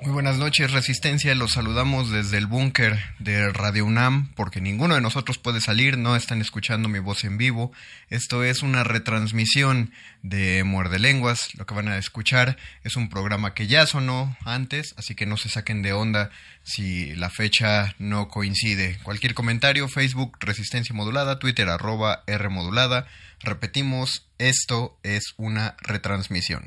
Muy buenas noches, Resistencia. Los saludamos desde el búnker de Radio UNAM, porque ninguno de nosotros puede salir, no están escuchando mi voz en vivo. Esto es una retransmisión de Muerde Lenguas. Lo que van a escuchar es un programa que ya sonó antes, así que no se saquen de onda si la fecha no coincide. Cualquier comentario, Facebook Resistencia Modulada, Twitter arroba R Modulada. Repetimos, esto es una retransmisión.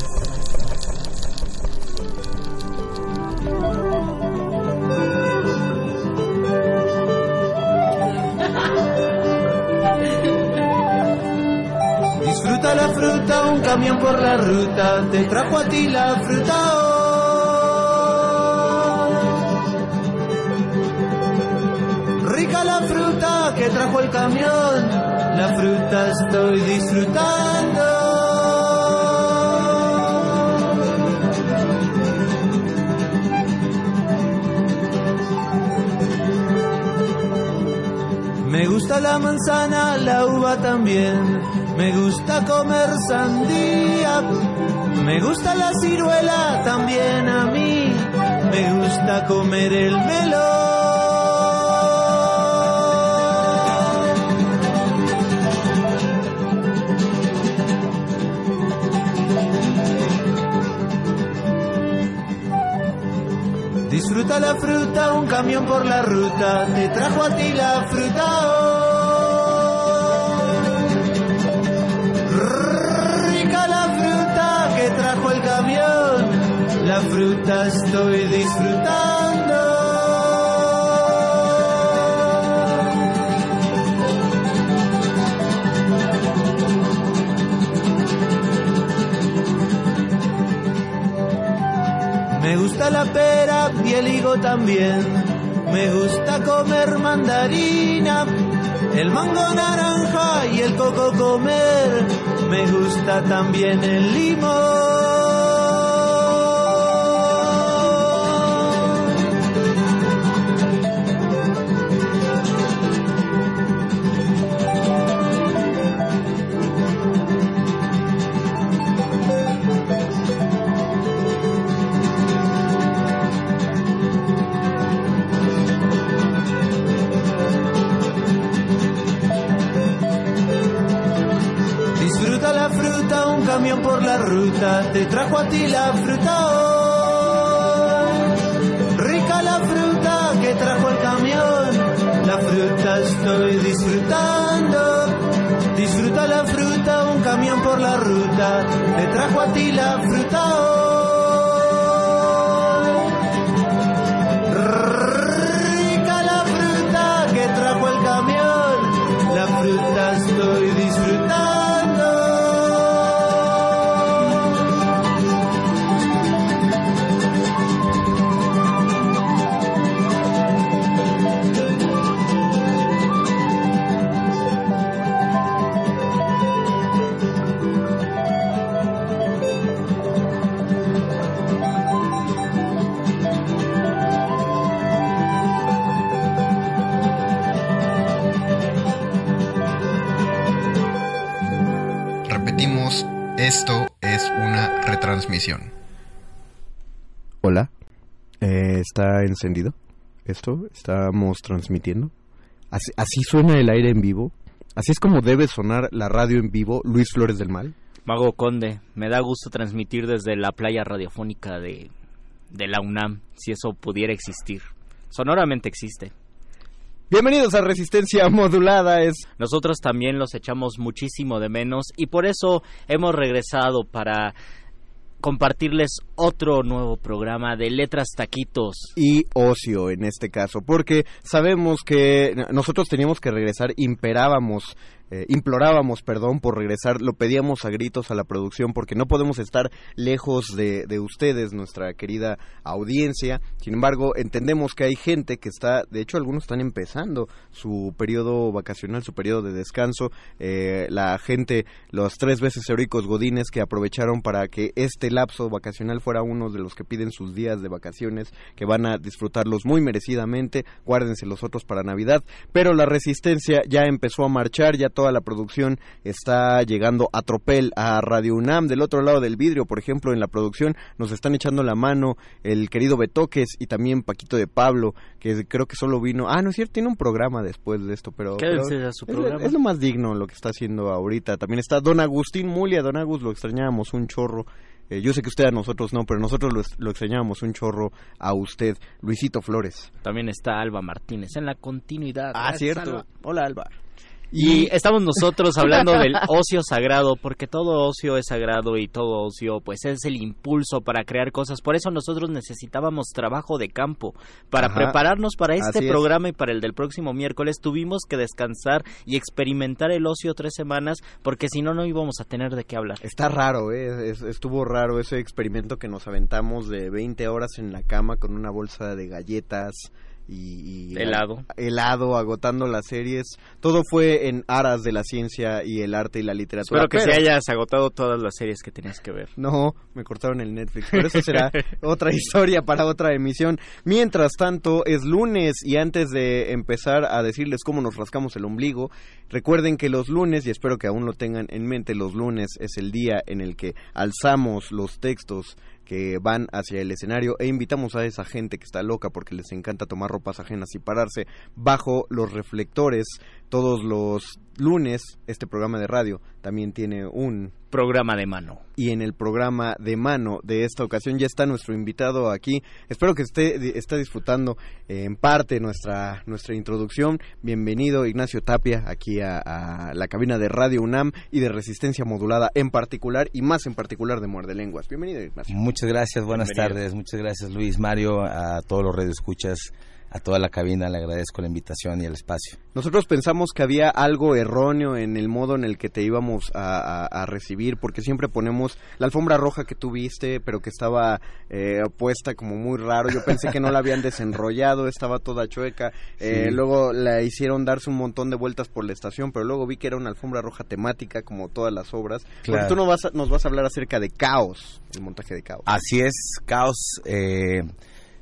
La fruta, un camión por la ruta, te trajo a ti la fruta. Rica la fruta que trajo el camión, la fruta estoy disfrutando. Me gusta la manzana, la uva también. Me gusta comer sandía. Me gusta la ciruela también a mí. Me gusta comer el melón. Disfruta la fruta, un camión por la ruta, te trajo a ti la fruta la fruta estoy disfrutando. Me gusta la pera y el higo también. Me gusta comer mandarina, el mango naranja y el coco comer. Me gusta también el limón. Ti la fruta hoy. Rica la fruta que trajo el camión, la fruta estoy disfrutando. Disfruta la fruta, un camión por la ruta, te trajo a ti la ¿está encendido? ¿Esto? ¿Estamos transmitiendo? ¿Así, ¿Así suena el aire en vivo? ¿Así es como debe sonar la radio en vivo, Luis Flores del Mal? Mago Conde, me da gusto transmitir desde la playa radiofónica de, de la UNAM, si eso pudiera existir. Sonoramente existe. Bienvenidos a Resistencia Modulada. Es... Nosotros también los echamos muchísimo de menos y por eso hemos regresado para compartirles otro nuevo programa de letras taquitos. Y ocio en este caso, porque sabemos que nosotros teníamos que regresar, imperábamos eh, implorábamos perdón por regresar, lo pedíamos a gritos a la producción porque no podemos estar lejos de, de, ustedes, nuestra querida audiencia. Sin embargo, entendemos que hay gente que está, de hecho algunos están empezando su periodo vacacional, su periodo de descanso. Eh, la gente, los tres veces heroicos godines que aprovecharon para que este lapso vacacional fuera uno de los que piden sus días de vacaciones, que van a disfrutarlos muy merecidamente. Guárdense los otros para Navidad. Pero la resistencia ya empezó a marchar, ya toda la producción está llegando a tropel a Radio UNAM. Del otro lado del vidrio, por ejemplo, en la producción nos están echando la mano el querido Betoques y también Paquito de Pablo, que creo que solo vino. Ah, no es cierto, tiene un programa después de esto, pero. pero su programa? Es, es, lo más digno lo que está haciendo ahorita. También está Don Agustín Mulia. Don Agus, lo extrañábamos un chorro. Eh, yo sé que usted a nosotros no, pero nosotros lo, lo, extrañábamos un chorro a usted, Luisito Flores. También está Alba Martínez en la continuidad. Ah, cierto. Alba. Hola, Alba. Y estamos nosotros hablando del ocio sagrado, porque todo ocio es sagrado y todo ocio pues es el impulso para crear cosas. Por eso nosotros necesitábamos trabajo de campo. Para Ajá. prepararnos para este programa y para el del próximo miércoles tuvimos que descansar y experimentar el ocio tres semanas, porque si no, no íbamos a tener de qué hablar. Está raro, ¿eh? Es, estuvo raro ese experimento que nos aventamos de 20 horas en la cama con una bolsa de galletas y, y helado. helado, agotando las series. Todo fue en aras de la ciencia y el arte y la literatura. Espero que pero... se hayas agotado todas las series que tenías que ver. No, me cortaron el Netflix, pero eso será otra historia para otra emisión. Mientras tanto, es lunes y antes de empezar a decirles cómo nos rascamos el ombligo, recuerden que los lunes, y espero que aún lo tengan en mente, los lunes es el día en el que alzamos los textos que van hacia el escenario e invitamos a esa gente que está loca porque les encanta tomar ropas ajenas y pararse bajo los reflectores todos los lunes este programa de radio también tiene un programa de mano. Y en el programa de mano de esta ocasión ya está nuestro invitado aquí. Espero que esté, esté disfrutando eh, en parte nuestra, nuestra introducción. Bienvenido Ignacio Tapia aquí a, a, la cabina de Radio UNAM y de Resistencia Modulada en particular y más en particular de Muerde Lenguas. Bienvenido Ignacio. Muchas gracias, buenas Bienvenido. tardes. Muchas gracias Luis, Mario, a todos los radioescuchas a toda la cabina le agradezco la invitación y el espacio. Nosotros pensamos que había algo erróneo en el modo en el que te íbamos a, a, a recibir, porque siempre ponemos la alfombra roja que tú viste, pero que estaba eh, puesta como muy raro. Yo pensé que no la habían desenrollado, estaba toda chueca. Eh. Luego la hicieron darse un montón de vueltas por la estación, pero luego vi que era una alfombra roja temática, como todas las obras. Claro. Porque tú no vas a, nos vas a hablar acerca de Caos, el montaje de Caos. Así es, Caos. Eh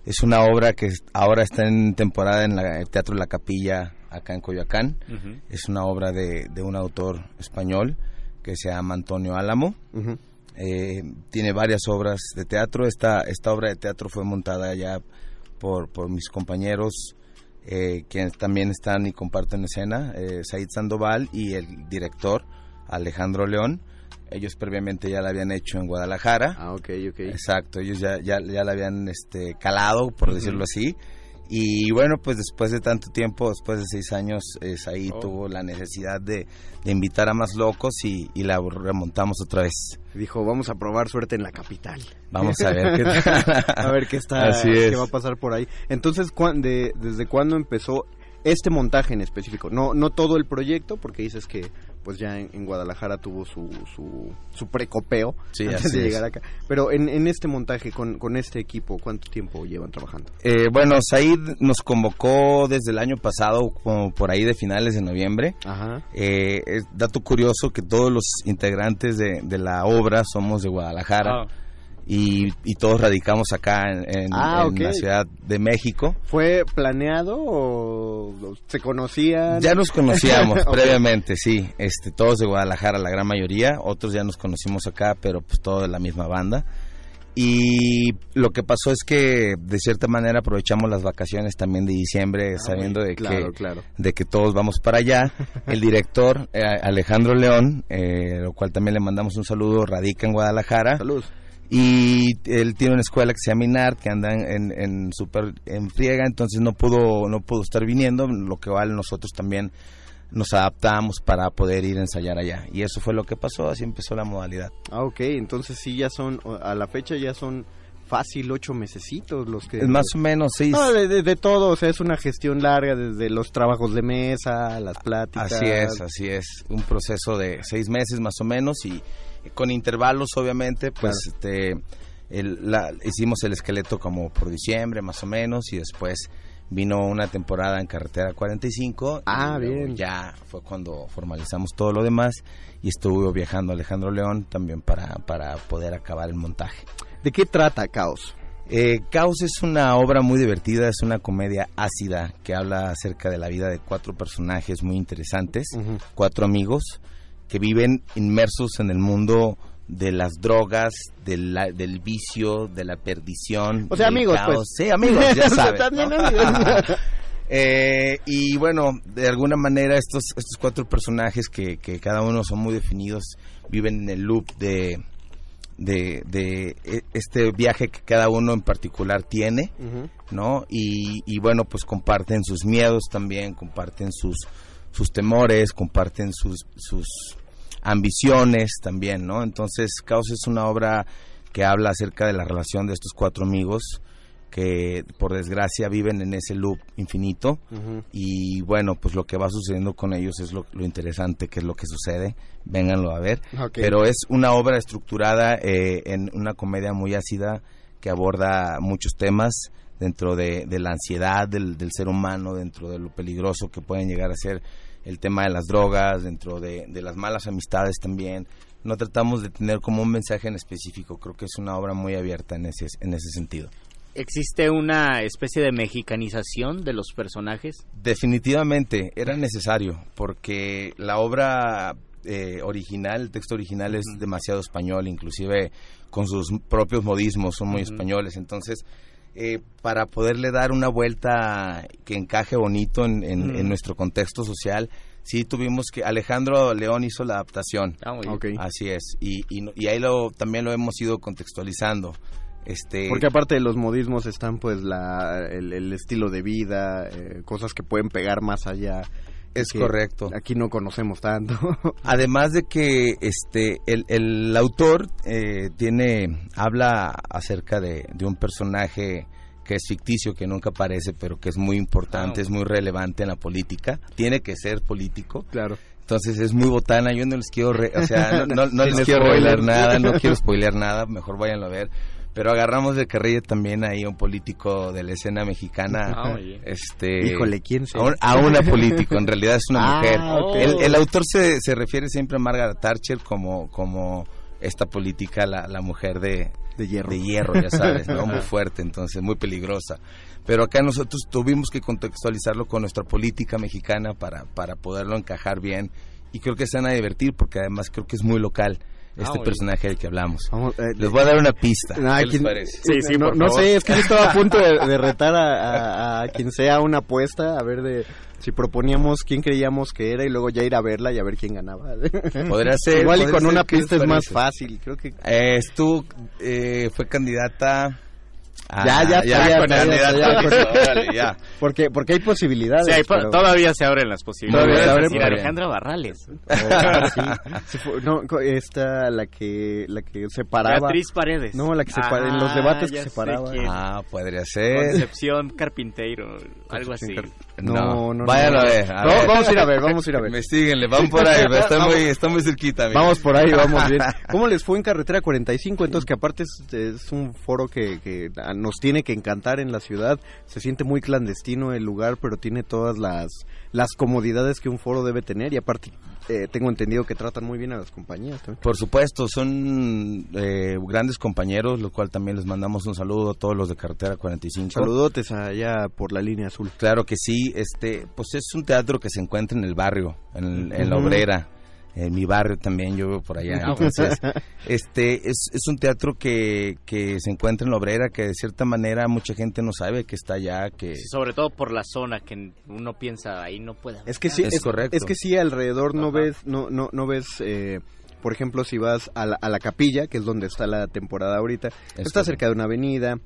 es una obra que ahora está en temporada en la, el Teatro La Capilla, acá en Coyoacán. Uh -huh. Es una obra de, de, un autor español que se llama Antonio Álamo. Uh -huh. eh, tiene varias obras de teatro. Esta, esta obra de teatro fue montada ya por, por mis compañeros, eh, quienes también están y comparten escena, eh, Said Sandoval y el director Alejandro León ellos previamente ya la habían hecho en Guadalajara. Ah, ok, ok. Exacto, ellos ya, ya, ya la habían este, calado, por uh -huh. decirlo así. Y bueno, pues después de tanto tiempo, después de seis años, es ahí oh. tuvo la necesidad de, de, invitar a más locos y, y, la remontamos otra vez. Dijo, vamos a probar suerte en la capital. Vamos a ver qué, a ver qué está, Así es. qué va a pasar por ahí. Entonces, de, ¿desde cuándo empezó este montaje en específico? No, no todo el proyecto, porque dices que pues ya en, en Guadalajara tuvo su, su, su precopeo sí, antes de llegar es. acá. Pero en, en este montaje, con, con, este equipo, ¿cuánto tiempo llevan trabajando? Eh, bueno, Said nos convocó desde el año pasado, como por ahí de finales de noviembre. Ajá. Eh, es dato curioso que todos los integrantes de, de la obra somos de Guadalajara. Ah. Y, y todos radicamos acá en, en- Ah, en la Ciudad de México. ¿Fue planeado o se conocían? Ya nos conocíamos previamente, sí. Este, todos de Guadalajara, la gran mayoría. Otros ya nos conocimos acá, pero pues todo de la misma banda. Y lo que pasó es que de cierta manera aprovechamos las vacaciones también de diciembre, sabiendo de Ah, claro, que claro. de que todos vamos para allá. El director eh, Alejandro León, eh, lo cual también le mandamos un saludo, radica en Guadalajara. Salud. Y él tiene una escuela que se llama INART, que anda en, en, super en friega, entonces no pudo, no pudo estar viniendo, lo que vale nosotros también nos adaptamos para poder ir a ensayar allá. Y eso fue lo que pasó, así empezó la modalidad. Ah, ok, entonces sí, ya son, a la fecha ya son fácil ocho mesecitos los que... Más o menos, sí. No, de, de- de todo, o sea, es una gestión larga, desde los trabajos de mesa, las pláticas. Así es, así es. Un proceso de seis meses más o menos y con intervalos, obviamente, pues este, el- la- hicimos el esqueleto como por diciembre más o menos y después vino una temporada en Carretera 45. Ah, y bien. Ya fue cuando formalizamos todo lo demás y estuvo viajando Alejandro León también para, para poder acabar el montaje. ¿De qué trata Caos? Eh, Caos es una obra muy divertida, es una comedia ácida que habla acerca de la vida de cuatro personajes muy interesantes, cuatro amigos que viven inmersos en el mundo de las drogas, de la- del vicio, de la perdición. O sea, amigos, caos. pues. Sí, amigos, ya sabes. también. Eh, y bueno, de alguna manera estos, estos cuatro personajes que, que cada uno son muy definidos viven en el loop de, de, de e- este viaje que cada uno en particular tiene, ¿no? Y, y bueno, pues comparten sus miedos también, comparten sus, sus temores, comparten sus, sus ambiciones también, ¿no? Entonces, Caos es una obra que habla acerca de la relación de estos cuatro amigos que por desgracia viven en ese loop infinito. Y bueno pues lo que va sucediendo con ellos es lo, lo interesante que es lo que sucede. Vénganlo a ver. Pero es una obra estructurada eh, en una comedia muy ácida que aborda muchos temas dentro de, de la ansiedad del, del ser humano dentro de lo peligroso que pueden llegar a ser el tema de las drogas dentro de, de las malas amistades también. No tratamos de tener como un mensaje en específico. Creo que es una obra muy abierta en ese en ese sentido ¿Existe una especie de mexicanización de los personajes? Definitivamente era necesario porque la obra eh, original, el texto original es demasiado español, inclusive con sus propios modismos son muy españoles. Entonces, eh, para poderle dar una vuelta que encaje bonito en, en- en nuestro contexto social, sí tuvimos que Alejandro León hizo la adaptación. Ah, muy bien. Ok. Así es y, y ahí lo también lo hemos ido contextualizando. Este, Porque aparte de los modismos están pues la, el, el estilo de vida, eh, cosas que pueden pegar más allá. Es correcto. Aquí no conocemos tanto. Además de que este el, el autor eh, tiene habla acerca de, de un personaje que es ficticio, que nunca aparece, pero que es muy importante, Ah. es muy relevante en la política. Tiene que ser político. claro. Entonces es muy botana. Yo no les quiero, re- o sea, no, no- no Sin les quiero spoiler. nada, no quiero spoilear nada. Mejor váyanlo a ver. Pero agarramos de carrilla también ahí a un político de la escena mexicana. Ah, oye. este, Híjole, ¿quién a, un- a una político, en realidad es una Ah, mujer. El, el autor se, se refiere siempre a Margaret Thatcher como, como esta política, la, la mujer de, De hierro. de hierro, ya sabes, ¿no? muy fuerte, entonces muy peligrosa. Pero acá nosotros tuvimos que contextualizarlo con nuestra política mexicana para, para poderlo encajar bien y creo que se van a divertir porque además creo que es muy local este muy personaje del que hablamos. Vamos, eh, Les voy a dar una pista. Ah, ¿Qué les ¿quién- parece? Sí, sí, no, por no favor. sé, es que yo estaba a punto de, de retar a, a- a quien sea una apuesta, a ver de si proponíamos quién creíamos que era y luego ya ir a verla y a ver quién ganaba. Podría ser. Igual y con ser, una ¿qué les pista es más fácil, creo que... Eh, estuvo, eh, fue candidata. A- Ya, ya, ya, ya, con ya, candidata, ya, órale. Porque, porque hay posibilidades. Sí, hay po- pero- Todavía se abren las posibilidades. Todavía se Es abren, decir, Alejandra Barrales. Oh, sí. Sí fue- no, esta, la que, la que separaba. Beatriz Paredes. No, la que separa- en los debates que separaba. Ah, podría ser. Concepción Carpinteiro, algo así. No, no, no. Váyanlo a ver. a No, ver. vamos a ir a ver, vamos a ir a ver. Investíguenle, van por ahí, está muy, está muy cerquita. Vamos por ahí, vamos bien. ¿Cómo les fue en Carretera 45? Entonces, que aparte es, es un foro que, que nos tiene que encantar en la ciudad. Se siente muy clandestino el lugar, pero tiene todas las, las comodidades que un foro debe tener. Y aparte, eh, tengo entendido que tratan muy bien a las compañías también. Por supuesto, son eh, grandes compañeros, lo cual también les mandamos un saludo a todos los de Carretera 45. Saludotes allá por la línea azul. Claro que sí, este, pues es un teatro que se encuentra en el barrio, en, en la obrera, en mi barrio también, yo vivo por allá. Entonces, este, es, es un teatro que, que se encuentra en la obrera, que de cierta manera mucha gente no sabe que está allá, que... Sí, sobre todo por la zona que uno piensa ahí no puede haber Es que sí, es, es que sí alrededor no ves, no, no, no ves, eh, por ejemplo, si vas a la, a la capilla, que es donde está la temporada ahorita, está correcto. cerca de una avenida,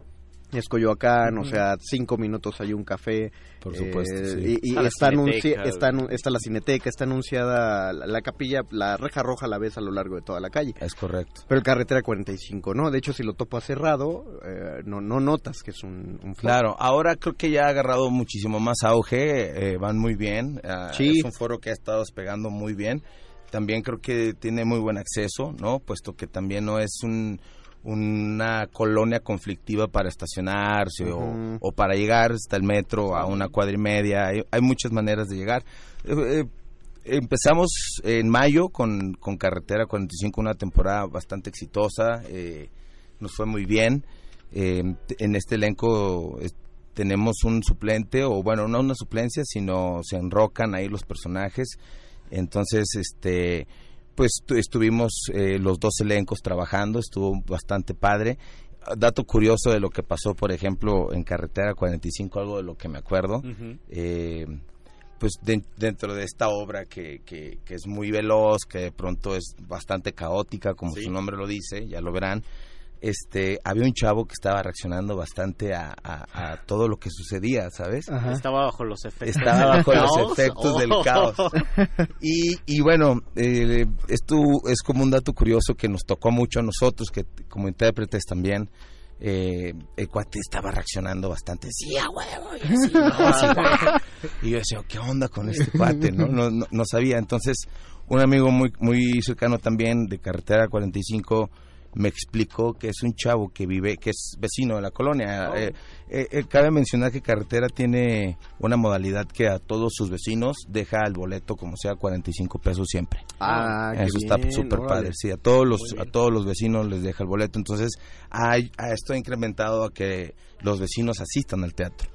es Coyoacán, o sea, cinco minutos hay un café. Por supuesto, eh, sí. Y, y Está cineteca, está, está la cineteca, está anunciada la, la capilla, la reja roja la ves a lo largo de toda la calle. Es correcto. Pero el carretera 45, ¿no? De hecho, si lo topas cerrado, eh, no, no notas que es un, un. Claro, ahora creo que ya ha agarrado muchísimo más auge, eh, van muy bien, ah, Sí. es un foro que ha estado despegando muy bien, también creo que tiene muy buen acceso, ¿no? Puesto que también no es un, una colonia conflictiva para estacionarse o- para llegar hasta el metro a una cuadra y media, hay, hay muchas maneras de llegar. Eh, eh, empezamos en mayo con, con Carretera 45, una temporada bastante exitosa, eh, nos fue muy bien. Eh, en este elenco eh, tenemos un suplente, o bueno, no una suplencia, sino se enrocan ahí los personajes. Entonces, este, pues tu- estuvimos eh, los dos elencos trabajando, estuvo bastante padre. Dato curioso de lo que pasó, por ejemplo, en Carretera 45, algo de lo que me acuerdo. Eh, pues de- dentro de esta obra que, que, que es muy veloz, que de pronto es bastante caótica, como Sí. su nombre lo dice, ya lo verán. Este, había un chavo que estaba reaccionando bastante a, a- a todo lo que sucedía, ¿sabes? Estaba bajo los efectos. Estaba bajo del los caos. efectos del Oh. caos. Y, y bueno, eh, esto es como un dato curioso que nos tocó mucho a nosotros, que como intérpretes también. eh, el cuate estaba reaccionando bastante, sí, a huevo, y así, no. Y yo decía, ¿qué onda con este cuate? No, no, no, no sabía. Entonces, un amigo muy, muy cercano también de Carretera 45 me explicó que es un chavo que vive, que es vecino de la colonia. Oh. Eh, eh, eh, cabe mencionar que Carretera tiene una modalidad que a todos sus vecinos deja el boleto como sea 45 pesos siempre. Ah, qué Eso está súper padre. Sí, a todos los a todos los vecinos les deja el boleto. Entonces, hay, a esto ha incrementado a que los vecinos asistan al teatro.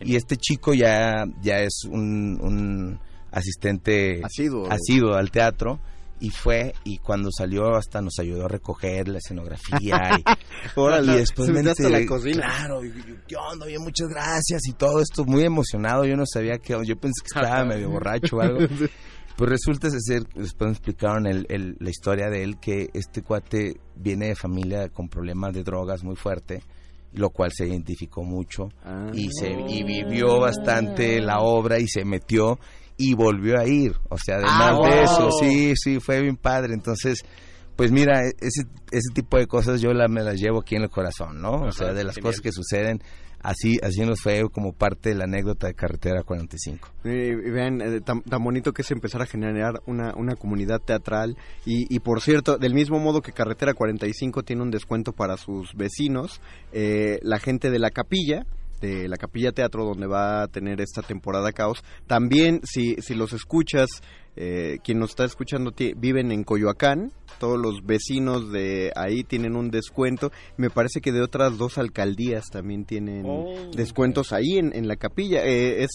Y este chico ya ya es un, un asistente Asiduo. asiduo al teatro y fue y cuando salió hasta nos ayudó a recoger la escenografía y, Órale, y después me hasta la enteré, cocina. claro y yo, qué onda bien muchas gracias y todo esto muy emocionado yo no sabía que yo pensé que estaba medio borracho o algo pues resulta ser después me explicaron el, el- la historia de él que este cuate viene de familia con problemas de drogas muy fuerte lo cual se identificó mucho Ah. y se y vivió bastante la obra y se metió y volvió a ir o sea además Ah, de wow. eso sí sí fue bien padre entonces pues mira e- ese ese tipo de cosas yo la, me las llevo aquí en el corazón no o sea de las genial. cosas que suceden así así nos fue como parte de la anécdota de carretera 45 Y, y vean, eh, tan, tan bonito que es empezar a generar una, una comunidad teatral. Y, y por cierto, del mismo modo que Carretera 45 tiene un descuento para sus vecinos, eh, la gente de la capilla, la capilla teatro donde va a tener esta temporada caos, también si, si los escuchas, eh, quien nos está escuchando viven en Coyoacán, todos los vecinos de ahí tienen un descuento. Me parece que de otras dos alcaldías también tienen Oh. descuentos ahí en, en la capilla. Eh, es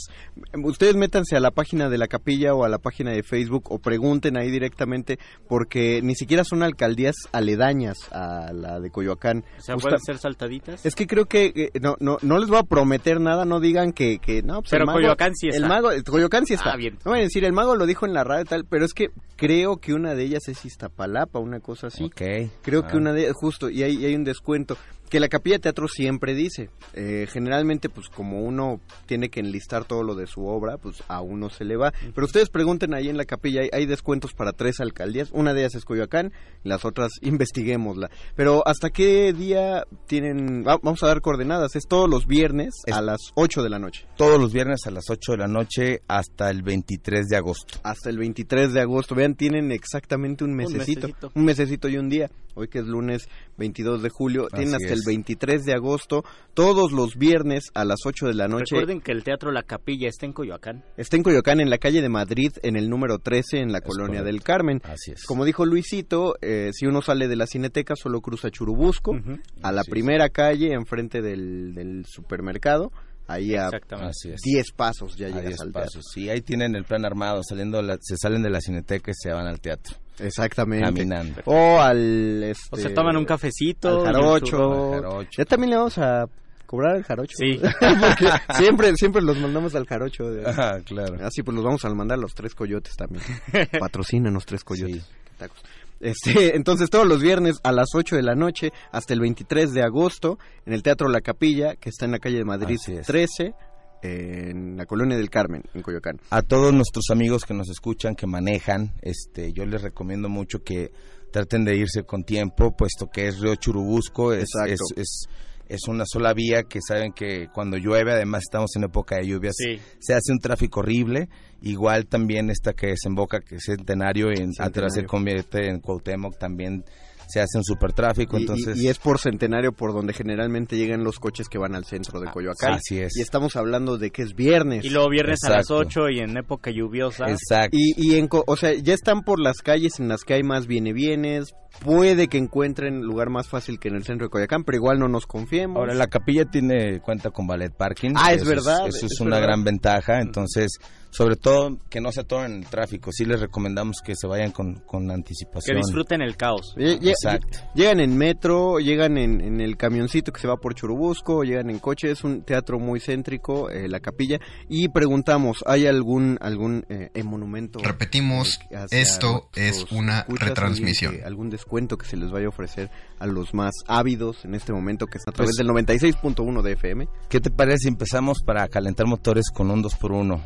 ustedes métanse a la página de la capilla o a la página de Facebook o pregunten ahí directamente porque ni siquiera son alcaldías aledañas a la de Coyoacán. O sea, Justa- pueden ser saltaditas. es que creo que eh, no, no, no les voy a prometer nada, no digan que, que no, pues Pero el mago, Coyoacán sí está. El mago, el Coyoacán sí está. Ah, bien. No van a decir, el mago lo dijo en la radio tal, pero es que creo que una de ellas es Iztapalapa, una cosa así. Ok. Creo que Ah. una de ellas, justo, y hay, y hay un descuento. Que la capilla de teatro siempre dice, eh, generalmente pues como uno tiene que enlistar todo lo de su obra, pues a uno se le va. Pero ustedes pregunten ahí en la capilla, hay, hay descuentos para tres alcaldías, una de ellas es Coyoacán, las otras investiguémosla. Pero ¿hasta qué día tienen, va- vamos a dar coordenadas, es todos los viernes Es- a las 8 de la noche. todos los viernes a las 8 de la noche hasta el 23 de agosto Hasta el 23 de agosto, vean, tienen exactamente un mesecito, un mesecito. mesecito, y un día. Hoy que es lunes 22 de julio, tienen hasta el el 23 de agosto, todos los viernes a las 8 de la noche. Recuerden que el Teatro La Capilla está en Coyoacán. Está en Coyoacán, en la calle de Madrid, en el número 13, en la colonia del Carmen. Así es. Como dijo Luisito, eh, si uno sale de la Cineteca, solo cruza Churubusco, a la Así es. primera calle, enfrente del, del supermercado. Ahí a Exactamente. Así es. 10 pasos ya A llegas 10 al teatro. pasos. Sí, ahí tienen el plan armado, saliendo la- se salen de la cineteca y se van al teatro. Exactamente. Caminando. O al... Este, O se toman un cafecito. al jarocho. churro. Al jarocho. Ya también le vamos a cobrar al jarocho. Sí. Porque siempre, siempre los mandamos al jarocho. Ajá, claro. Así pues los vamos a mandar a los tres coyotes también. Patrocinan los tres coyotes. Sí. Qué tacos. Este, entonces todos los viernes a las 8 de la noche hasta el 23 de agosto en el Teatro La Capilla, que está en la calle de Madrid Así es. 13, en la colonia del Carmen, en Coyoacán. a todos nuestros amigos que nos escuchan, que manejan, este, yo les recomiendo mucho que traten de irse con tiempo, puesto que es Río Churubusco, es, es, es, es una sola vía que saben que cuando llueve, además estamos en época de lluvias, Sí. se hace un tráfico horrible. Igual también esta que desemboca, que es Centenario, en, atrás se Centenario. convierte en Cuauhtémoc, también se hace un super tráfico, Y, y- entonces... y es por centenario por donde generalmente llegan los coches que van al centro de Coyoacán. Así es. Y estamos hablando de que es viernes. Y luego viernes a las Exacto. 8 y en época lluviosa. Exacto. Y, y en, co- o sea, ya están por las calles en las que hay más viene bienes. Puede que encuentren lugar más fácil que en el centro de Coyoacán, pero igual no nos confiemos. Ahora, la capilla tiene cuenta con ballet parking. Ah, es Eso verdad, Eso es, es una verdad. gran ventaja. Entonces, sobre todo, que no se atoren en el tráfico. Sí les recomendamos que se vayan con, con Que anticipación. disfruten el caos. Lle- Exacto. Llegan en metro, llegan en, en el camioncito que se va por Churubusco, llegan en coche, es un teatro muy céntrico, eh, la capilla, y preguntamos, ¿hay algún algún eh, monumento? Repetimos, esto es una retransmisión. que- algún descuento que se les vaya a ofrecer a los más ávidos en este momento, que está a través del 96.1 de FM. ¿Qué te parece si empezamos para calentar motores con un 2x1?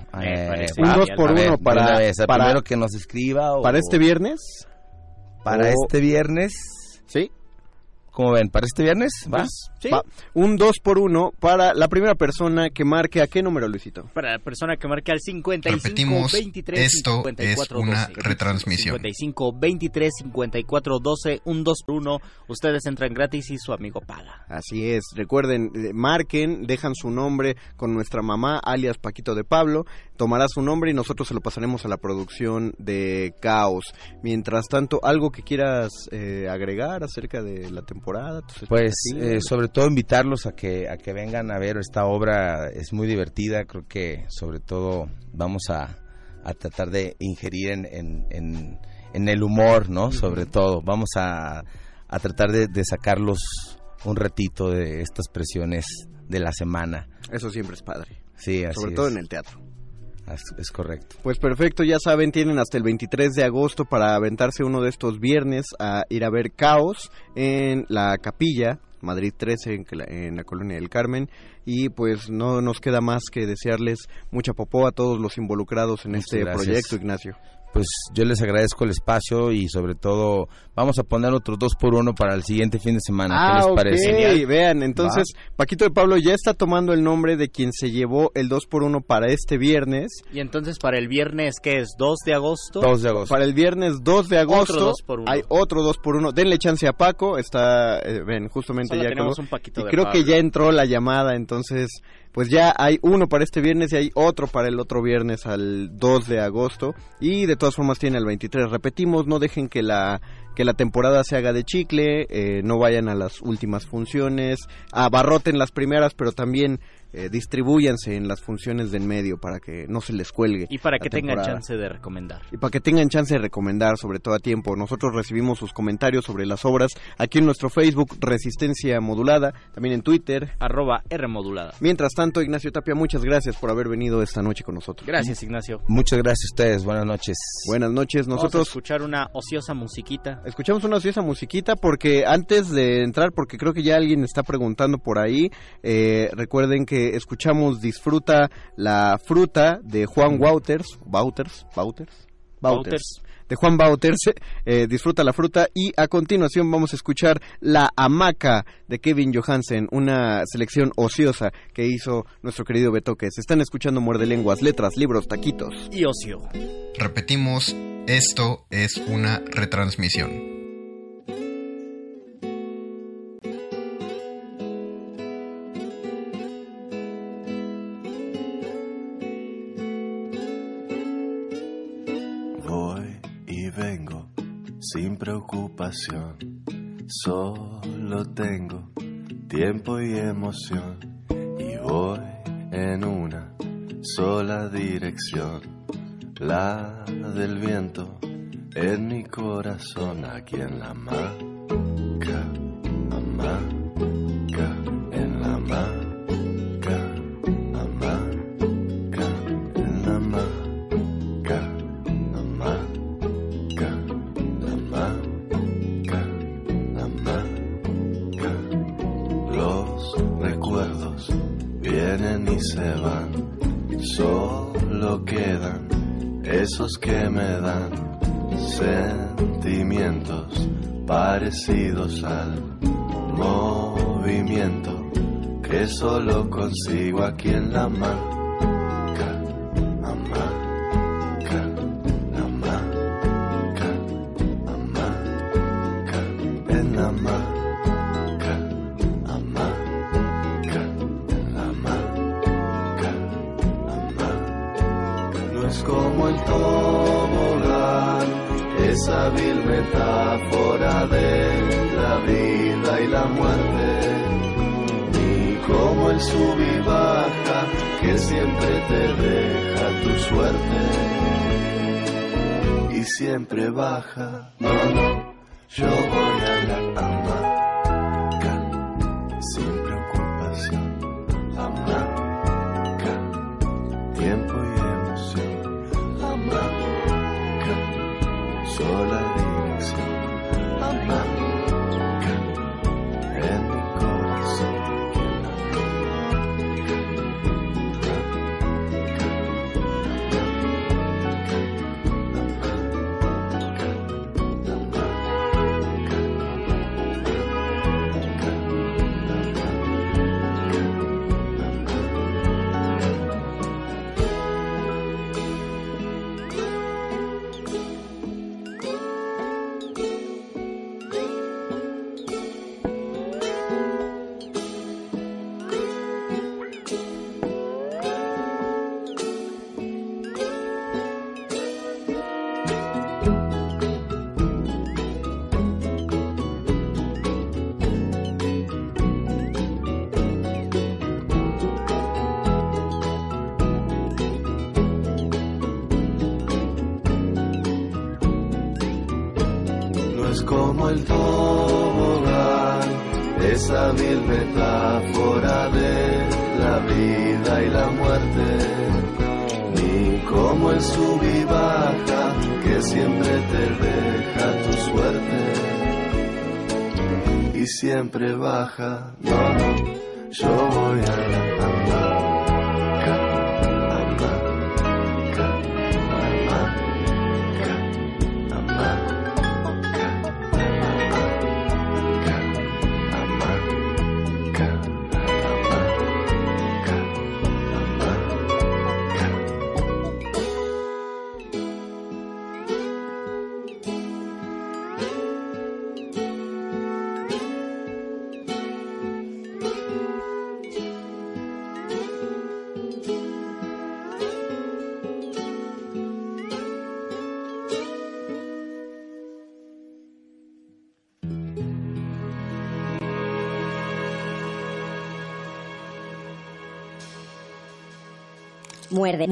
Me parece Un Ah, dos ya, por a ver, uno de para, una vez, para, primero que nos escriba o para este viernes, para o- este viernes. ¿sí? ¿Cómo ven? ¿Para este viernes? ¿Va? Pues, va. Un 2 por 1 para la primera persona que marque a qué número, Luisito. Para la persona que marque al 55 Repetimos, 23 esto 54 es una 12. retransmisión. 55 23 54 12 un 2 por 1 ustedes entran gratis y su amigo paga Así es, recuerden, eh, marquen, dejan su nombre con nuestra mamá, alias Paquito de Pablo, tomará su nombre y nosotros se lo pasaremos a la producción de Caos. Mientras tanto, ¿algo que quieras eh, agregar acerca de la temporada? Pues eh, sobre todo invitarlos a que a que vengan a ver esta obra es muy divertida creo que sobre todo vamos a, a tratar de ingerir en, en, en- en el humor no sobre todo vamos a, a tratar de, de sacarlos un ratito de estas presiones de la semana Eso siempre es padre, sí así sobre todo es. en el teatro. Es, correcto Pues perfecto, ya saben, tienen hasta el 23 de agosto para aventarse uno de estos viernes a ir a ver Caos en la capilla, Madrid 13, en, la- en la colonia del Carmen. Y pues no nos queda más que desearles mucha popó a todos los involucrados en Muchas este gracias. proyecto, Ignacio. Pues yo les agradezco el espacio y sobre todo vamos a poner otros dos por uno para el siguiente fin de semana ¿qué les Ah, ok, parece? vean, entonces Paquito de Pablo ya está tomando el nombre de quien se llevó el 2 por 1 para este viernes. y entonces para el viernes que es 2 de agosto 2 de agosto Para el viernes 2 de agosto dos por uno. hay otro 2 por 1 Denle chance a Paco, está, eh, ven, justamente Solo ya tenemos colgó. un Paquito Y de creo que ya entró la llamada, entonces pues ya hay uno para este viernes y hay otro para el otro viernes al 2 de agosto y de todas formas tiene el 23. Repetimos, no dejen que la que la temporada se haga de chicle, eh, no vayan a las últimas funciones, abarroten las primeras, pero también eh, distribúyanse en las funciones del medio para que no se les cuelgue. y para que tengan temporada. chance de recomendar Y para que tengan chance de recomendar, sobre todo a tiempo. Nosotros recibimos sus comentarios sobre las obras aquí en nuestro Facebook, Resistencia Modulada, también en Twitter. arroba R modulada Mientras tanto, Ignacio Tapia, muchas gracias por haber venido esta noche con nosotros. gracias Ignacio Muchas gracias a ustedes, buenas noches. Buenas noches. Vamos a Nosotros escuchar una ociosa musiquita escuchamos una ociosa musiquita porque antes de entrar, porque creo que ya alguien está preguntando por ahí, eh, recuerden que escuchamos Disfruta la fruta de Juan Wouters, Wouters, Wouters, Wouters. de Juan Wouters, eh, Disfruta la fruta y a continuación vamos a escuchar La hamaca de Kevin Johansen, una selección ociosa que hizo nuestro querido Betoques. Están escuchando Muerde Lenguas, letras, libros, taquitos. y ocio Repetimos, esto es una retransmisión. Sin preocupación. Solo tengo tiempo y emoción. Y voy en una sola dirección, la del viento en mi corazón, aquí en la maca, me dan sentimientos parecidos al movimiento que solo consigo aquí en la maca, siempre baja. Siempre baja.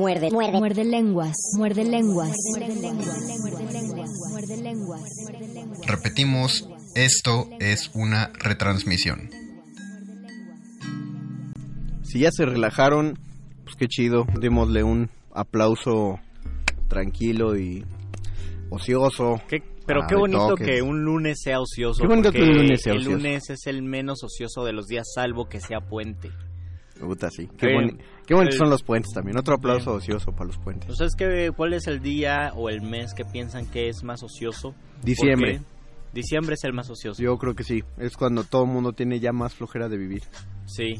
Muerde, muerde, muerde. Lenguas, muerde lenguas. Muerde lenguas, muerde lenguas, muerde lenguas. Repetimos, esto es una retransmisión. Si ya se relajaron, pues qué chido. Démosle un aplauso tranquilo y ocioso. Qué- pero qué bonito que un lunes sea ocioso. Qué bonito que un lunes sea el ocioso. lunes es el menos ocioso de los días, salvo que sea puente. Puta, sí. Qué, Eh, boni- qué bonitos el- son los puentes también. Otro aplauso ocioso para los puentes. ¿Ustedes qué, cuál es el día o el mes que piensan que es más ocioso? Diciembre. Diciembre es el más ocioso. Yo creo que sí. Es cuando todo el mundo tiene ya más flojera de vivir. Sí.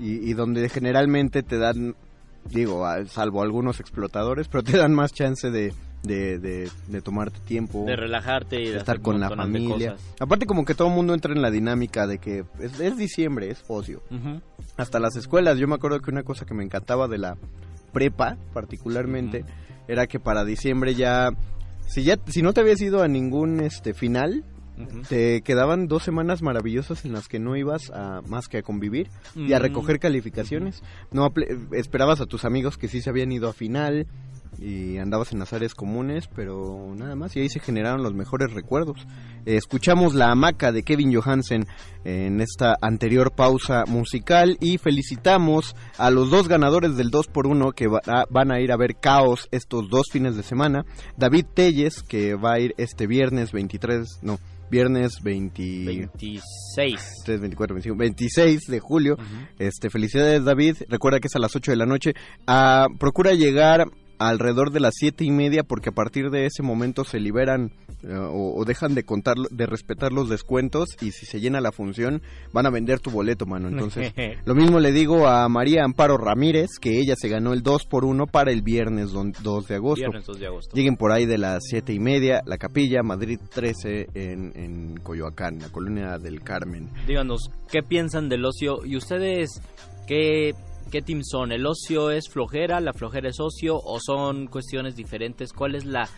Y, y donde generalmente te dan, digo, salvo algunos explotadores, pero te dan más chance de, de, de, de tomarte tiempo. De relajarte y de, de estar con la familia. Aparte como que todo el mundo entra en la dinámica de que es, es diciembre, es ocio. Hasta las escuelas, yo me acuerdo que una cosa que me encantaba de la prepa particularmente era que para diciembre ya si ya si no te habías ido a ningún este final, te quedaban dos semanas maravillosas en las que no ibas a más que a convivir y a Mm. recoger calificaciones. No esperabas a tus amigos que sí se habían ido a final y andabas en las áreas comunes, pero nada más y ahí se generaron los mejores recuerdos. Eh, escuchamos La hamaca de Kevin Johansen en esta anterior pausa musical y felicitamos a los dos ganadores del 2x1 que va- a- van a ir a ver Caos estos dos fines de semana. David Telles que va a ir este viernes 23, no, viernes 20... 26. 3, 24, 25, 26 de julio. Este, felicidades David. Recuerda que es a las 8 de la noche. Ah, procura llegar alrededor de las siete y media porque a partir de ese momento se liberan eh, o, o dejan de contar de respetar los descuentos y si se llena la función van a vender tu boleto mano entonces lo mismo le digo a María Amparo Ramírez que ella se ganó el 2 por 1 para el viernes don- 2 de agosto Viernes 2 de agosto. Lleguen por ahí de las siete y media, La Capilla, Madrid 13 en, en Coyoacán, la colonia del Carmen. Díganos, ¿qué piensan del ocio? ¿Y ustedes qué, qué team son? ¿El ocio es flojera, la flojera es ocio o son cuestiones diferentes? ¿Cuál es la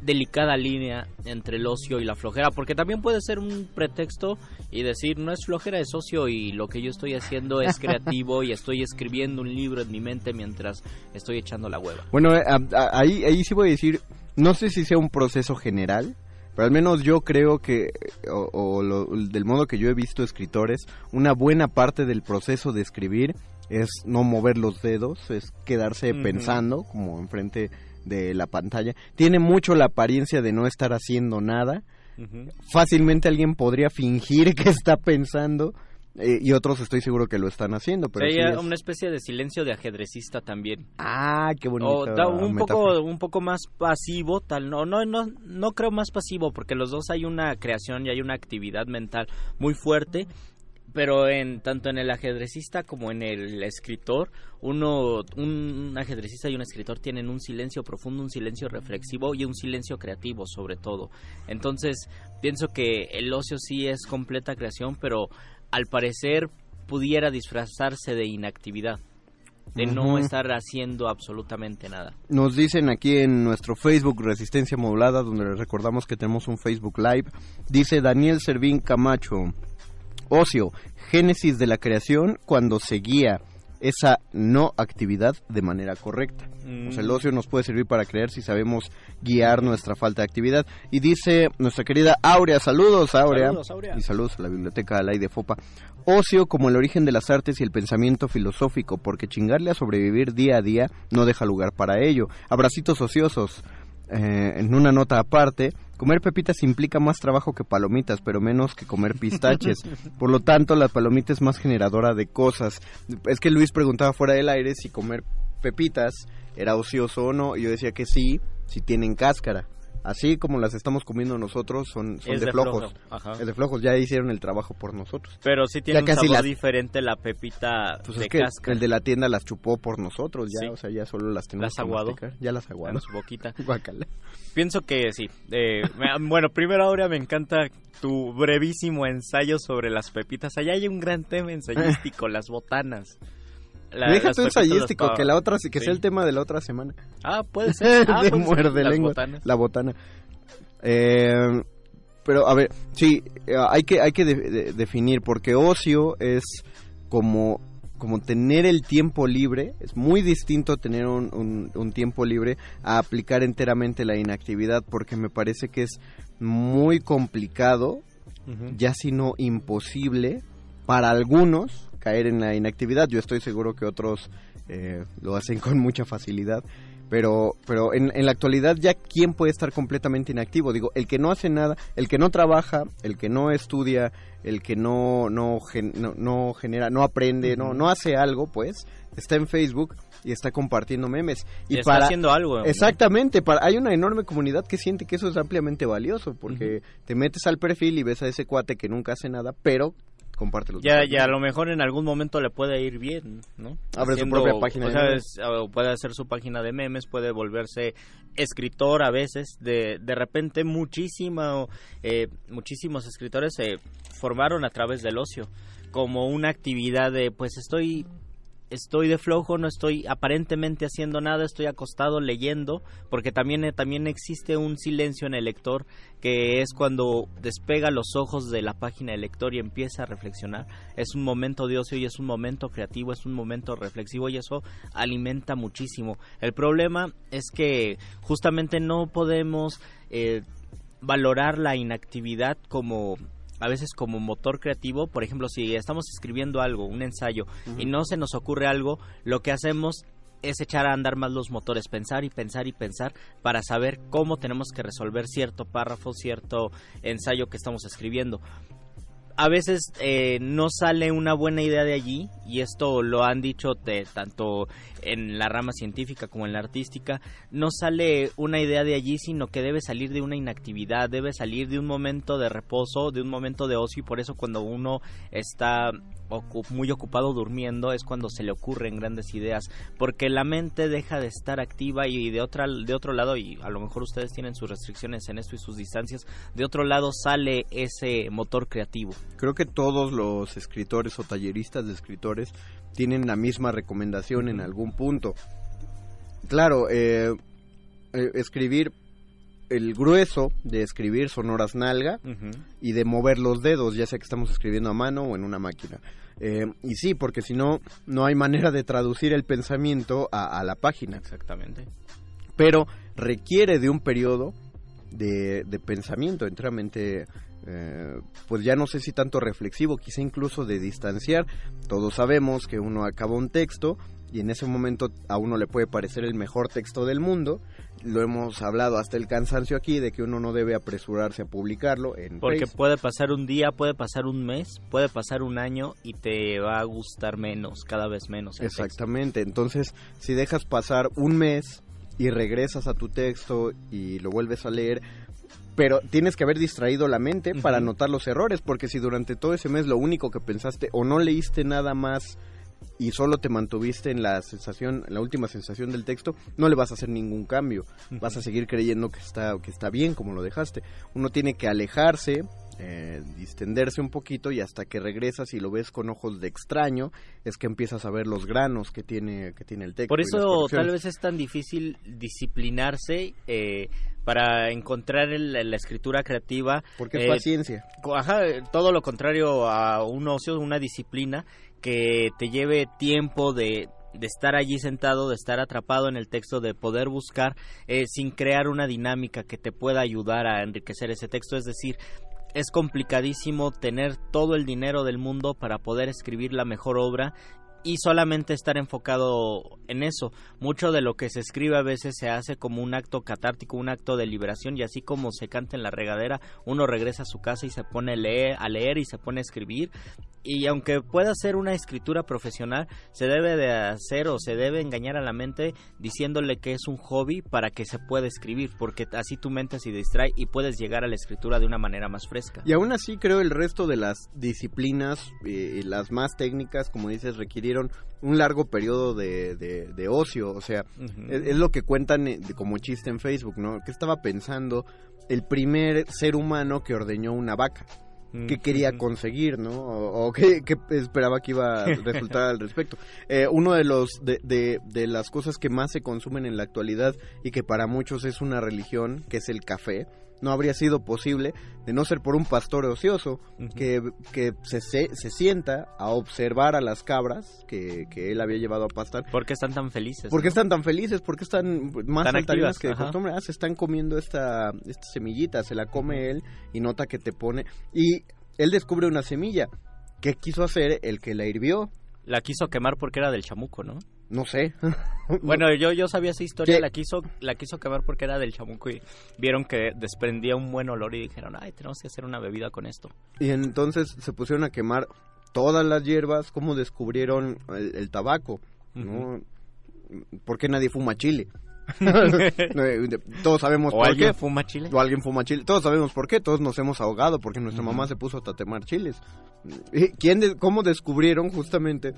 delicada línea entre el ocio y la flojera? Porque también puede ser un pretexto y decir, no es flojera, es ocio y lo que yo estoy haciendo es creativo y estoy escribiendo un libro en mi mente mientras estoy echando la hueva. Bueno, eh, ahí, ahí sí voy a decir, no sé si sea un proceso general, pero al menos yo creo que, o, o lo- del modo que yo he visto escritores, una buena parte del proceso de escribir es no mover los dedos, es quedarse pensando como enfrente de la pantalla. Tiene mucho la apariencia de no estar haciendo nada. Fácilmente alguien podría fingir que está pensando eh, y otros estoy seguro que lo están haciendo, pero sí es- una especie de silencio de ajedrecista también. Ah, qué bonito. O da un poco un poco más pasivo, tal no no no no creo más pasivo porque los dos hay una creación y hay una actividad mental muy fuerte, pero en tanto en el ajedrecista como en el escritor, uno un ajedrecista y un escritor tienen un silencio profundo, un silencio reflexivo y un silencio creativo sobre todo. Entonces, pienso que el ocio sí es completa creación, pero al parecer pudiera disfrazarse de inactividad de no estar haciendo absolutamente nada. Nos dicen aquí en nuestro Facebook Resistencia Modulada, donde les recordamos que tenemos un Facebook Live, dice Daniel Servín Camacho, ocio, génesis de la creación cuando se guía esa no actividad de manera correcta. O sea, el Mm. ocio nos puede servir para creer si sabemos guiar nuestra falta de actividad. Y dice nuestra querida Aurea, saludos Aurea, Saludos, Aurea. y saludos a la biblioteca Alay de Fopa. Ocio como el origen de las artes y el pensamiento filosófico, porque chingarle a sobrevivir día a día no deja lugar para ello. Abracitos ociosos. Eh, en una nota aparte, comer pepitas implica más trabajo que palomitas, pero menos que comer pistaches. Por lo tanto, la palomita es más generadora de cosas. Es que Luis preguntaba fuera del aire si comer pepitas era ocioso o no, y yo decía que sí, si tienen cáscara. Así como las estamos comiendo nosotros, son, son de, de flojos. flojo. Es de flojos, ya hicieron el trabajo por nosotros. Pero sí tiene Ya un casi sabor diferente la pepita Pues de es que cáscara. el de la tienda las chupó por nosotros, ya, Sí. o sea, ya solo las tenemos ¿Las aguado? masticar. Ya las aguado. En su boquita. Pienso que sí. Eh, me- bueno, primero ahora me encanta tu brevísimo ensayo sobre las pepitas. Allá hay un gran tema ensayístico, las botanas. La- Deja tu ensayístico, que la otra que sí. sea el tema de la otra semana. Ah, puede ser. Ah, de puede muerde lengua. La botana. Eh, pero a ver, sí, eh, hay que hay que de- de- definir porque ocio es como como tener el tiempo libre, es muy distinto tener un, un- un tiempo libre a aplicar enteramente la inactividad porque me parece que es muy complicado, ya si no imposible, para algunos caer en la inactividad. Yo estoy seguro que otros eh, lo hacen con mucha facilidad. Pero, pero en, en la actualidad ya quién puede estar completamente inactivo. Digo, el que no hace nada, el que no trabaja, el que no estudia, el que no, no, gen- no, no genera, no aprende, no, no hace algo, pues, está en Facebook y está compartiendo memes. Y está haciendo algo. Exactamente, para, hay una enorme comunidad que siente que eso es ampliamente valioso, porque te metes al perfil y ves a ese cuate que nunca hace nada, pero comparte los Ya, ya, a lo mejor en algún momento le puede ir bien, ¿no? Abre su propia página o sea, es- puede hacer su página de memes, puede volverse escritor a veces. De, de repente, muchísimo, eh, muchísimos escritores se formaron a través del ocio, como una actividad de, pues estoy estoy de flojo, no estoy aparentemente haciendo nada, estoy acostado leyendo, porque también, eh, también existe un silencio en el lector que es cuando despega los ojos de la página del lector y empieza a reflexionar. Es un momento de ocio y es un momento creativo, es un momento reflexivo y eso alimenta muchísimo. El problema es que justamente no podemos eh, valorar la inactividad como a veces como motor creativo, por ejemplo, si estamos escribiendo algo, un ensayo, y no se nos ocurre algo, lo que hacemos es echar a andar más los motores, pensar y pensar y pensar para saber cómo tenemos que resolver cierto párrafo, cierto ensayo que estamos escribiendo a veces eh, no sale una buena idea de allí y esto lo han dicho tanto en la rama científica como en la artística no sale una idea de allí sino que debe salir de una inactividad debe salir de un momento de reposo de un momento de ocio y por eso cuando uno está muy ocupado durmiendo es cuando se le ocurren grandes ideas porque la mente deja de estar activa y de otra de otro lado y a lo mejor ustedes tienen sus restricciones en esto y sus distancias de otro lado sale ese motor creativo. Creo que todos los escritores o talleristas de escritores tienen la misma recomendación en algún punto. Claro eh, eh, escribir el grueso de escribir son horas nalga y de mover los dedos, ya sea que estamos escribiendo a mano o en una máquina. Eh, y sí, porque si no, no hay manera de traducir el pensamiento a, la página. Exactamente. Pero requiere de un periodo de, pensamiento enteramente, eh, pues ya no sé si tanto reflexivo, quizá incluso de distanciar. Todos sabemos que uno acaba un texto y en ese momento a uno le puede parecer el mejor texto del mundo. Lo hemos hablado hasta el cansancio aquí de que uno no debe apresurarse a publicarlo. En Porque puede pasar un día, puede pasar un mes, puede pasar un año y te va a gustar menos, cada vez menos. Exactamente. Entonces, si dejas pasar un mes y regresas a tu texto y lo vuelves a leer, pero tienes que haber distraído la mente para notar los errores, porque si durante todo ese mes lo único que pensaste o no leíste nada más y solo te mantuviste en la sensación, en la última sensación del texto, no le vas a hacer ningún cambio. Vas a seguir creyendo que está, que está bien como lo dejaste. Uno tiene que alejarse, eh, distenderse un poquito y hasta que regresas y lo ves con ojos de extraño, es que empiezas a ver los granos que tiene, que tiene el texto. Por eso tal vez es tan difícil disciplinarse. Eh, para encontrar la escritura creativa. Porque es paciencia. Ajá, todo lo contrario a un ocio, una disciplina que te lleve tiempo de, de estar allí sentado, de estar atrapado en el texto, de poder buscar eh, sin crear una dinámica que te pueda ayudar a enriquecer ese texto. Es decir, es complicadísimo tener todo el dinero del mundo para poder escribir la mejor obra y solamente estar enfocado en eso. Mucho de lo que se escribe a veces se hace como un acto catártico, un acto de liberación y así como se canta en la regadera, uno regresa a su casa y se pone a leer, a leer y se pone a escribir y aunque pueda ser una escritura profesional, se debe de hacer o se debe engañar a la mente diciéndole que es un hobby para que se pueda escribir, porque así tu mente se distrae y puedes llegar a la escritura de una manera más fresca. Y aún así creo el resto de las disciplinas, eh, las más técnicas, como dices, un largo periodo de, de, ocio, o sea, es, lo que cuentan eh, como chiste en Facebook, ¿no? Que estaba pensando el primer ser humano que ordeñó una vaca qué quería conseguir, ¿no? O, qué, esperaba que iba a resultar al respecto. Eh, uno de los de, de, las cosas que más se consumen en la actualidad y que para muchos es una religión, que es el café, no habría sido posible de no ser por un pastor ocioso que, que se, se, sienta a observar a las cabras que, que, él había llevado a pastar. ¿Por qué están tan felices? ¿Por qué están tan felices? ¿Por qué están más activas que de costumbre? Ah, se están comiendo esta, esta semillita, se la come él y nota que te pone... Y él descubre una semilla. ¿Qué quiso hacer el que la hirvió? La quiso quemar porque era del chamuco, ¿no? No sé. bueno, yo, yo sabía esa historia, la quiso, la quiso quemar porque era del chamuco y vieron que desprendía un buen olor y dijeron, ay, tenemos que hacer una bebida con esto. Y entonces se pusieron a quemar todas las hierbas, como descubrieron el, tabaco, ¿no? ¿Por qué nadie fuma chile? todos sabemos por alguien fuma chile. O alguien fuma chile. Todos sabemos por qué. Todos nos hemos ahogado porque nuestra mamá se puso a tatemar chiles. ¿Quién ¿Cómo descubrieron justamente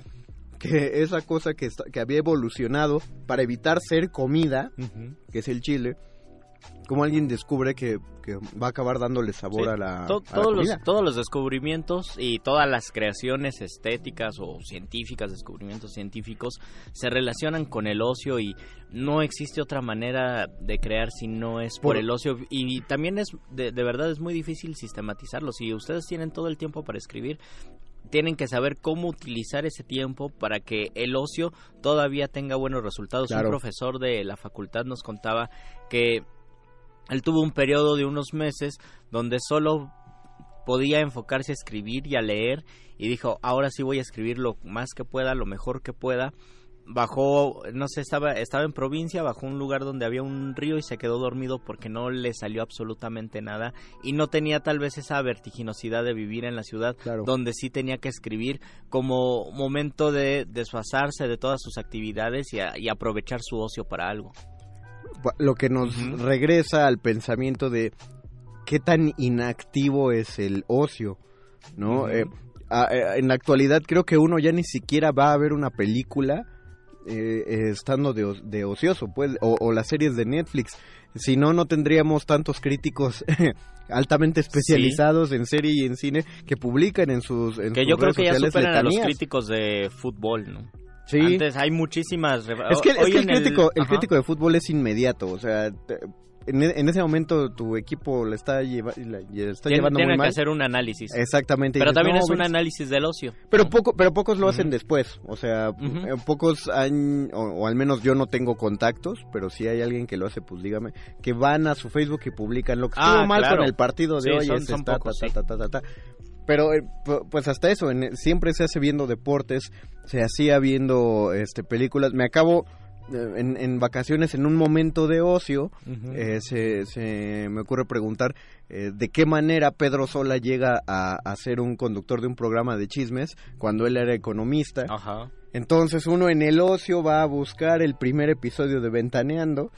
que esa cosa que, que había evolucionado para evitar ser comida, que es el chile, cómo alguien descubre que, que va a acabar dándole sabor Sí, a la, to- a la todos, los, comida. todos los descubrimientos y todas las creaciones estéticas o científicas, descubrimientos científicos, se relacionan con el ocio y no existe otra manera de crear si no es por, Por- el ocio. Y también es, de, de verdad, es muy difícil sistematizarlo. Si ustedes tienen todo el tiempo para escribir, tienen que saber cómo utilizar ese tiempo para que el ocio todavía tenga buenos resultados. Claro. Un profesor de la facultad nos contaba que él tuvo un periodo de unos meses donde solo podía enfocarse a escribir y a leer y dijo, ahora sí voy a escribir lo más que pueda, lo mejor que pueda. Bajó, no sé, estaba, estaba en provincia, bajó un lugar donde había un río y se quedó dormido porque no le salió absolutamente nada y no tenía tal vez esa vertiginosidad de vivir en la ciudad donde sí tenía que escribir como momento de desfasarse de todas sus actividades y, a- y aprovechar su ocio para algo. Lo que nos regresa al pensamiento de qué tan inactivo es el ocio, ¿no? Eh, eh, en la actualidad creo que uno ya ni siquiera va a ver una película eh, estando de, de ocioso, pues, o, o las series de Netflix. Si no, no tendríamos tantos críticos altamente especializados en serie y en cine que publican en sus en que sus yo creo que ya superan a los críticos de fútbol, ¿no? Sí. Antes hay muchísimas... Es que, es que el, crítico, el crítico de fútbol es inmediato, o sea, te- en, e- en ese momento tu equipo le está, lleva- le está llevando tiene muy que mal. hacer un análisis. Exactamente. Pero dices, también "No, es un ves". análisis del ocio. Pero poco, pero pocos lo hacen después, o sea, eh, pocos han, o, o al menos yo no tengo contactos, pero si hay alguien que lo hace, pues dígame, que van a su Facebook y publican lo que Ah, estuvo mal claro. con el partido de Sí, hoy, son- es son esta, pocos, ta, ta, ta, ta, ta. Pero eh, pu- pues hasta eso, en- siempre se hace viendo deportes, se hacía viendo este películas. Me acabo eh, en, en vacaciones, en un momento de ocio, eh, se, se me ocurre preguntar eh, de qué manera Pedro Sola llega a, a ser un conductor de un programa de chismes cuando él era economista. Ajá. Entonces uno en el ocio va a buscar el primer episodio de Ventaneando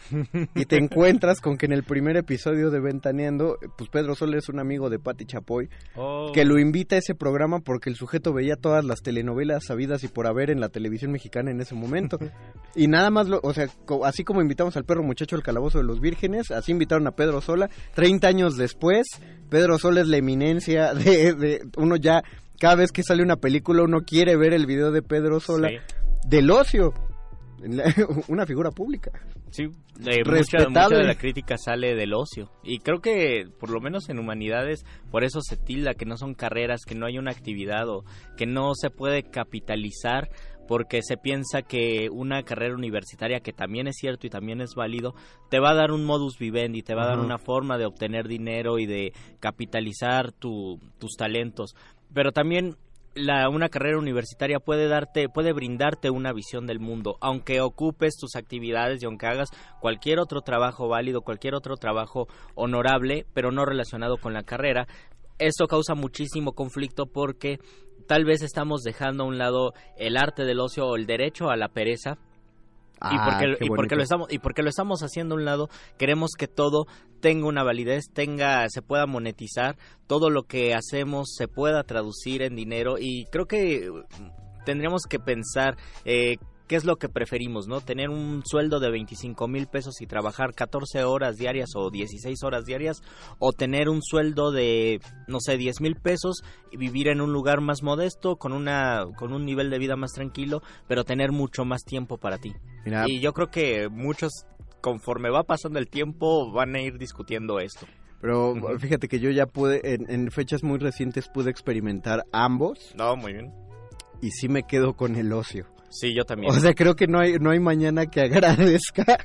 y te encuentras con que en el primer episodio de Ventaneando, pues Pedro Sola es un amigo de Patti Chapoy Oh. que lo invita a ese programa porque el sujeto veía todas las telenovelas sabidas y por haber en la televisión mexicana en ese momento. Y nada más, lo, o sea, así como invitamos al perro muchacho al calabozo de los vírgenes, así invitaron a Pedro Sola. 30 años después, Pedro Sola es la eminencia de, de uno ya, cada vez que sale una película uno quiere ver el video de Pedro Sola Sí. del ocio. Una figura pública. Sí, eh, mucha, de la crítica sale del ocio. Y creo que, por lo menos en humanidades, por eso se tilda que no son carreras, que no hay una actividad o que no se puede capitalizar porque se piensa que una carrera universitaria, que también es cierto y también es válido, te va a dar un modus vivendi, te va a dar una forma de obtener dinero y de capitalizar tu- tus talentos. Pero también la, una carrera universitaria puede darte, puede brindarte una visión del mundo, aunque ocupes tus actividades y aunque hagas cualquier otro trabajo válido, cualquier otro trabajo honorable, pero no relacionado con la carrera. Esto causa muchísimo conflicto porque tal vez estamos dejando a un lado el arte del ocio o el derecho a la pereza y Ah, porque, y porque lo estamos y porque lo estamos haciendo a un lado queremos que todo tenga una validez tenga se pueda monetizar todo lo que hacemos se pueda traducir en dinero y creo que tendríamos que pensar eh, qué es lo que preferimos no tener un sueldo de 25 mil pesos y trabajar 14 horas diarias o 16 horas diarias o tener un sueldo de no sé 10 mil pesos y vivir en un lugar más modesto con una con un nivel de vida más tranquilo pero tener mucho más tiempo para ti. Mira. y yo creo que muchos conforme va pasando el tiempo van a ir discutiendo esto. Pero fíjate que yo ya pude, en, en fechas muy recientes pude experimentar ambos. No muy bien. Y sí me quedo con el ocio. Sí yo también O sea, creo que no hay, no hay mañana que agradezca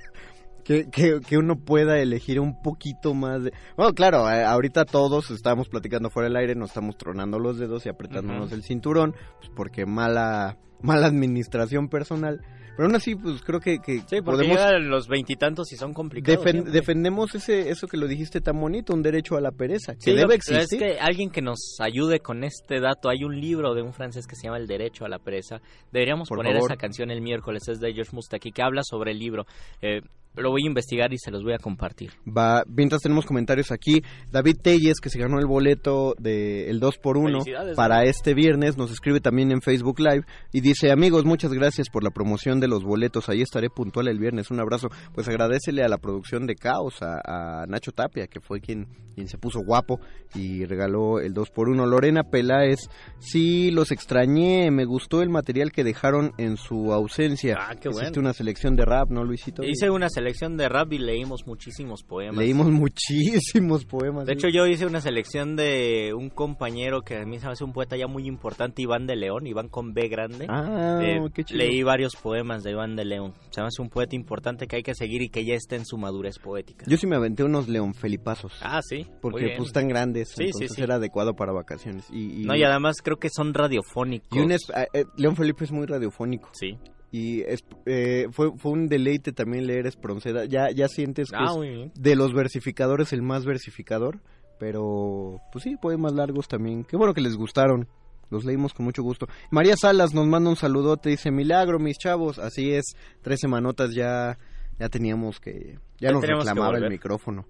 que, que, que uno pueda elegir un poquito más de... Bueno, claro, eh, ahorita todos estamos platicando fuera del aire, nos estamos tronando los dedos y apretándonos el cinturón, pues porque mala, mala administración personal. Pero aún así, pues creo que, que sí podemos... los veintitantos y son complicados defen- siempre. defendemos ese eso que lo dijiste tan bonito, un derecho a la pereza, que Sí, debe que- Es existir. que alguien que nos ayude con este dato, hay un libro de un francés que se llama El Derecho a la Pereza. Deberíamos Por poner favor. esa canción el miércoles, es de George Mustaki, que habla sobre el libro. Eh, lo voy a investigar y se los voy a compartir. Va, mientras tenemos comentarios aquí, David Telles, que se ganó el boleto del el 2x1 Felicidades, para este viernes, nos escribe también en Facebook Live y dice, amigos, muchas gracias por la promoción de los boletos, ahí estaré puntual el viernes, un abrazo. Pues agradecele a la producción de Caos, a, a Nacho Tapia, que fue quien, quien se puso guapo y regaló el 2x1. Lorena Peláez, sí, los extrañé, me gustó el material que dejaron en su ausencia. Ah, qué Hiciste bueno. una selección de rap, ¿no, Luisito? Hice una selección de rap y leímos muchísimos poemas. Leímos muchísimos poemas. De ¿sí? hecho, yo hice una selección de un compañero que a mí se me hace un poeta ya muy importante, Iván de León, Iván con B grande. Ah, Eh, qué chido. leí varios poemas de Iván de León. Se me hace un poeta importante que hay que seguir y que ya está en su madurez poética. Yo sí me aventé unos León Felipazos. Ah, sí. Porque pues están grandes, Sí, sí, entonces sí. era adecuado para vacaciones. Y, y- No, y además creo que son radiofónicos. y un es- eh, eh, León Felipe es muy radiofónico. Sí. Y es- eh, fue, fue un deleite también leer Espronceda. Ya, ya sientes que Ah, es de los versificadores el más versificador. Pero, pues sí, poemas largos también. Qué bueno que les gustaron. Los leímos con mucho gusto. María Salas nos manda un saludote. Dice, milagro, mis chavos. Así es, tres semanotas ya, ya teníamos que... Ya, Ya nos reclamaba el micrófono.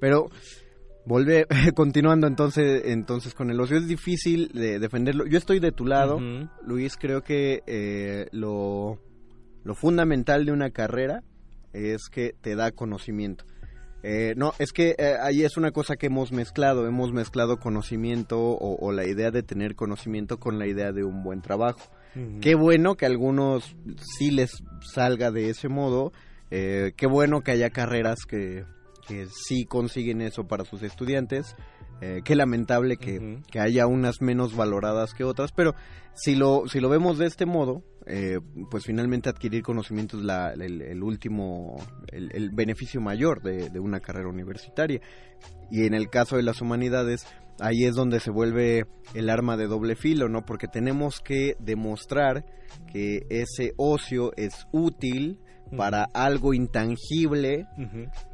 Pero, volver, continuando entonces, entonces con el ocio, es difícil de defenderlo. Yo estoy de tu lado. Luis. Creo que eh, lo, lo fundamental de una carrera es que te da conocimiento. Eh, no, es que eh, ahí es una cosa que hemos mezclado, hemos mezclado conocimiento o, o la idea de tener conocimiento con la idea de un buen trabajo. Qué bueno que a algunos sí les salga de ese modo, eh, qué bueno que haya carreras que, que sí consiguen eso para sus estudiantes, eh, qué lamentable que, que haya unas menos valoradas que otras, pero si lo, si lo vemos de este modo, eh, pues finalmente adquirir conocimiento es la- el, el último, el, el beneficio mayor de, de una carrera universitaria. Y en el caso de las humanidades, ahí es donde se vuelve el arma de doble filo, ¿no? Porque tenemos que demostrar que ese ocio es útil para algo intangible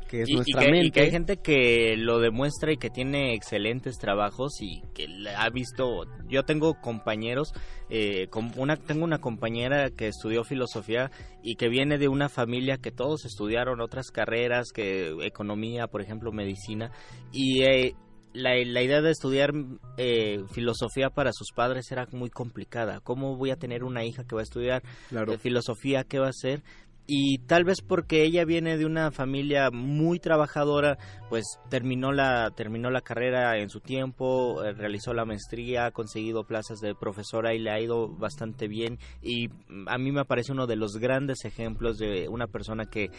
que es y, y nuestra y mente. que hay gente que lo demuestra y que tiene excelentes trabajos y que ha visto yo tengo compañeros eh, una tengo una compañera que estudió filosofía y que viene de una familia que todos estudiaron otras carreras que economía por ejemplo medicina y eh, la, la idea de estudiar eh, filosofía para sus padres era muy complicada. ¿Cómo voy a tener una hija que va a estudiar Claro. de filosofía? ¿Qué va a hacer? Y tal vez porque ella viene de una familia muy trabajadora, pues terminó la terminó la carrera en su tiempo, eh, realizó la maestría, ha conseguido plazas de profesora y le ha ido bastante bien. Y mm, a mí me parece uno de los grandes ejemplos de una persona que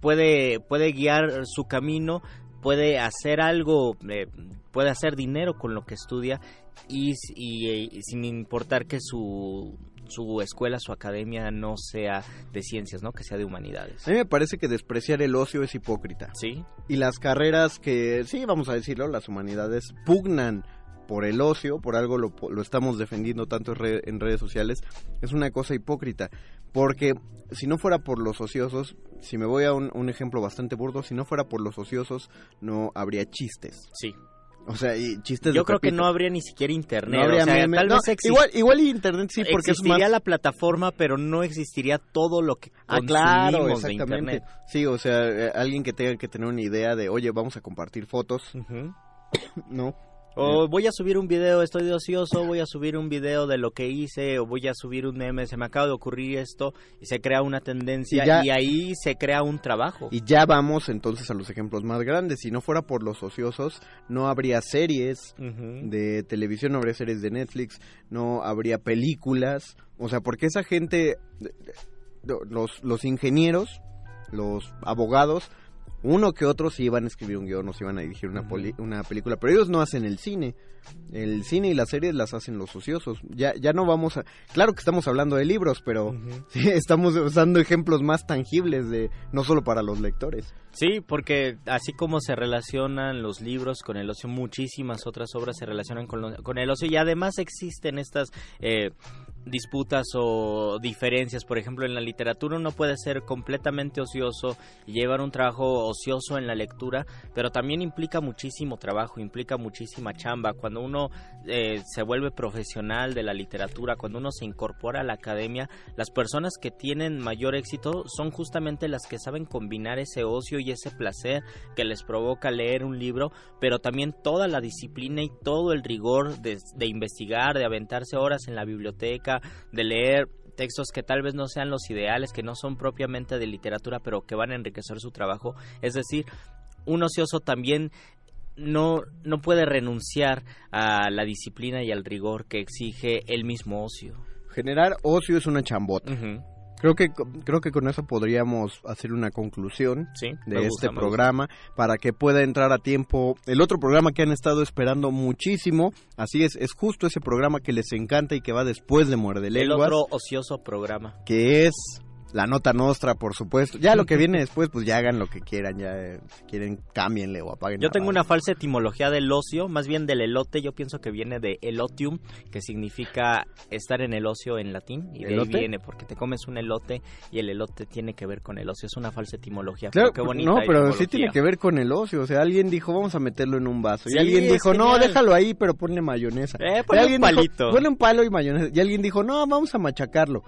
puede puede guiar su camino, puede hacer algo, eh, puede hacer dinero con lo que estudia y, y, y sin importar que su su escuela, su academia no sea de ciencias, ¿no? Que sea de humanidades. A mí me parece que despreciar el ocio es hipócrita. Sí. Y las carreras que, sí, vamos a decirlo, las humanidades pugnan por el ocio, por algo lo, lo estamos defendiendo tanto en, re- en redes sociales, es una cosa hipócrita. Porque si no fuera por los ociosos, si me voy a un, un ejemplo bastante burdo, si no fuera por los ociosos, no habría chistes. Sí. O sea, y chistes Yo de creo que no habría ni siquiera internet. No habría o sea, memes. tal No, vez igual, igual internet sí, porque es existiría más... la plataforma, pero no existiría todo lo que Ah, claro, de exactamente. internet. Sí, o sea, eh, alguien que tenga que tener una idea de, oye, vamos a compartir fotos, ¿no? O voy a subir un video, estoy de ocioso, voy a subir un video de lo que hice, o voy a subir un meme, se me acaba de ocurrir esto, y se crea una tendencia, Y ya- y ahí se crea un trabajo. Y ya vamos entonces a los ejemplos más grandes. Si no fuera por los ociosos, no habría series de televisión, no habría series de Netflix, no habría películas. O sea, porque esa gente, los, los ingenieros, los abogados, uno que otro sí iban a escribir un guion, o se iban a dirigir una, poli- una película, pero ellos no hacen el cine. El cine y las series las hacen los ociosos. Ya, ya no vamos a... Claro que estamos hablando de libros, pero sí, estamos usando ejemplos más tangibles de no solo para los lectores. Sí, porque así como se relacionan los libros con el ocio, muchísimas otras obras se relacionan con, lo- con el ocio y además existen estas, eh, disputas o diferencias. Por ejemplo, en la literatura uno puede ser completamente ocioso y llevar un trabajo ocioso en la lectura, pero también implica muchísimo trabajo, implica muchísima chamba. Cuando uno eh, se vuelve profesional de la literatura, cuando uno se incorpora a la academia, las personas que tienen mayor éxito son justamente las que saben combinar ese ocio y ese placer que les provoca leer un libro, pero también toda la disciplina y todo el rigor de, de investigar, de aventarse horas en la biblioteca, de leer textos que tal vez no sean los ideales, que no son propiamente de literatura, pero que van a enriquecer su trabajo. Es decir, un ocioso también no, no puede renunciar a la disciplina y al rigor que exige el mismo ocio. Generar ocio es una chambota. Creo que creo que con eso podríamos hacer una conclusión de este programa para que pueda entrar a tiempo el otro programa que han estado esperando muchísimo. Así es, es justo ese programa que les encanta y que va después de Muerde Lenguas. El otro ocioso programa. Que es la nota nostra, por supuesto. Ya lo que viene después, pues ya hagan lo que quieran, ya eh, si quieren cámbienle o apaguen. Yo tengo una falsa etimología del ocio, más bien del elote, yo pienso que viene de elotium, que significa estar en el ocio en latín, y de ahí viene, porque te comes un elote y el elote tiene que ver con el ocio, es una falsa etimología. Claro, qué bonita no, pero sí tiene que ver con el ocio, o sea, alguien dijo, vamos a meterlo en un vaso, y alguien dijo, no, déjalo ahí, pero ponle mayonesa. Eh, Y ponle un alguien dijo, palito. ponle un palo y mayonesa, y alguien dijo, no, vamos a machacarlo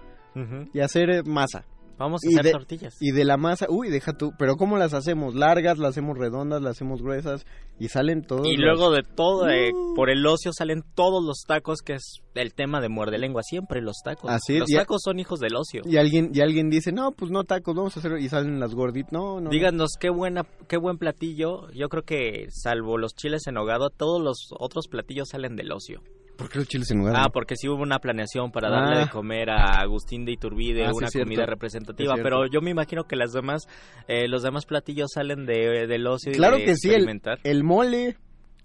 y hacer eh, masa. Vamos a Y hacer de- tortillas. Y de la masa, uy, deja tú, pero ¿cómo las hacemos? ¿Largas, las hacemos redondas, las hacemos gruesas? Y salen todos Y los- luego de todo, eh, por el ocio salen todos los tacos, que es el tema de muerde lengua, siempre los tacos. Así los a- tacos son hijos del ocio. Y alguien, y alguien dice, no, pues no tacos, vamos a hacer, y salen las gorditas, no, no. no. Díganos qué buena, qué buen platillo. Yo creo que salvo los chiles en hogado, todos los otros platillos salen del ocio. ¿Por qué los chiles en lugar? Ah, porque sí hubo una planeación para darle Ah. de comer a Agustín de Iturbide Ah, una comida representativa, pero yo me imagino que las demás, eh, los demás platillos salen de, del ocio y Claro de que sí, el mole.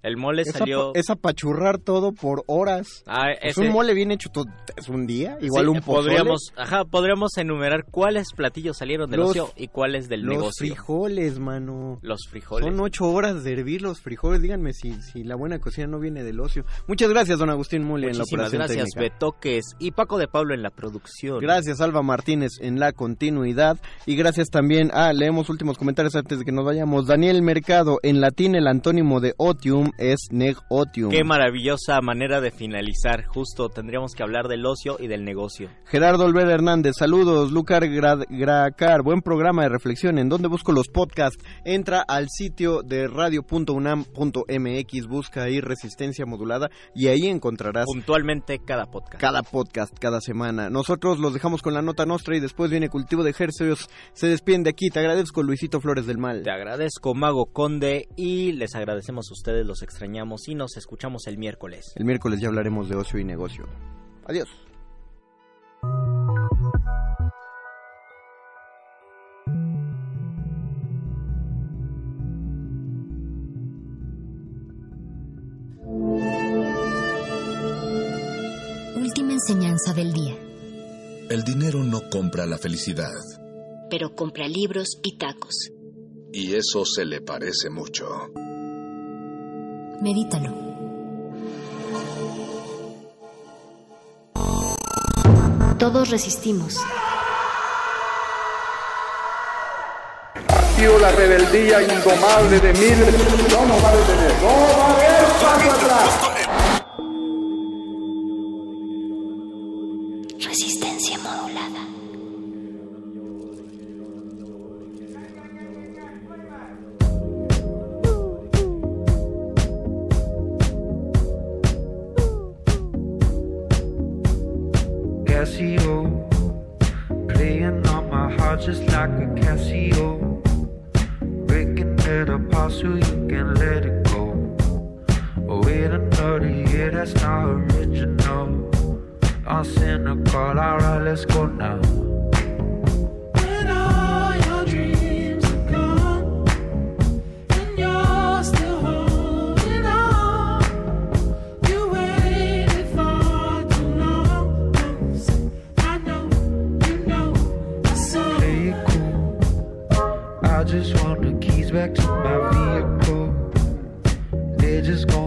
El mole es salió... Es apachurrar todo por horas. Ah, Es un mole bien hecho, todo, es un día, igual Sí, un pozole. podríamos, ajá, podríamos enumerar cuáles platillos salieron del Los- ocio y cuáles del los negocio. frijoles, mano. Los frijoles. Son ocho horas de hervir los frijoles. Díganme si, si la buena cocina no viene del ocio. Muchas gracias, don Agustín Muli, en la operación gracias, técnica. Betoques y Paco de Pablo en la producción. Gracias, Alba Martínez, en la continuidad. Y gracias también a, leemos últimos comentarios antes de que nos vayamos. Daniel Mercado, en latín el antónimo de otium es negotium. Qué maravillosa manera de finalizar. Justo tendríamos que hablar del ocio y del negocio. Gerardo Olvera Hernández, saludos. Lucar Gra- Gracar, buen programa de reflexión. ¿En dónde busco los podcasts? Entra al sitio de radio.unam.mx, busca ahí resistencia modulada y ahí encontrarás Puntualmente cada podcast. cada podcast, cada semana. Nosotros los dejamos con la nota nostra y después viene Cultivo de Hercios. Se despiden de aquí. Te agradezco, Luisito Flores del Mal. Te agradezco, Mago Conde, y les agradecemos a ustedes, los extrañamos y nos escuchamos el miércoles. El miércoles ya hablaremos de ocio y negocio. Adiós. Última enseñanza del día. El dinero no compra la felicidad. Pero compra libros y tacos. Y eso se le parece mucho. Medítalo. Todos resistimos. la rebeldía indomable de miles. No nos va a detener, no va a haber paso atrás. is gone.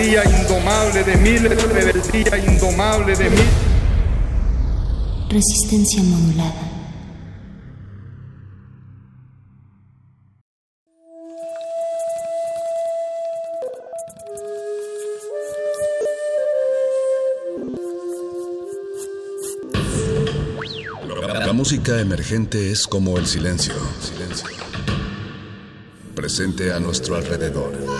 Rebeldía indomable de miles, rebeldía indomable de miles. Resistencia modulada. La música emergente es como el silencio. Silencio. Presente a nuestro alrededor.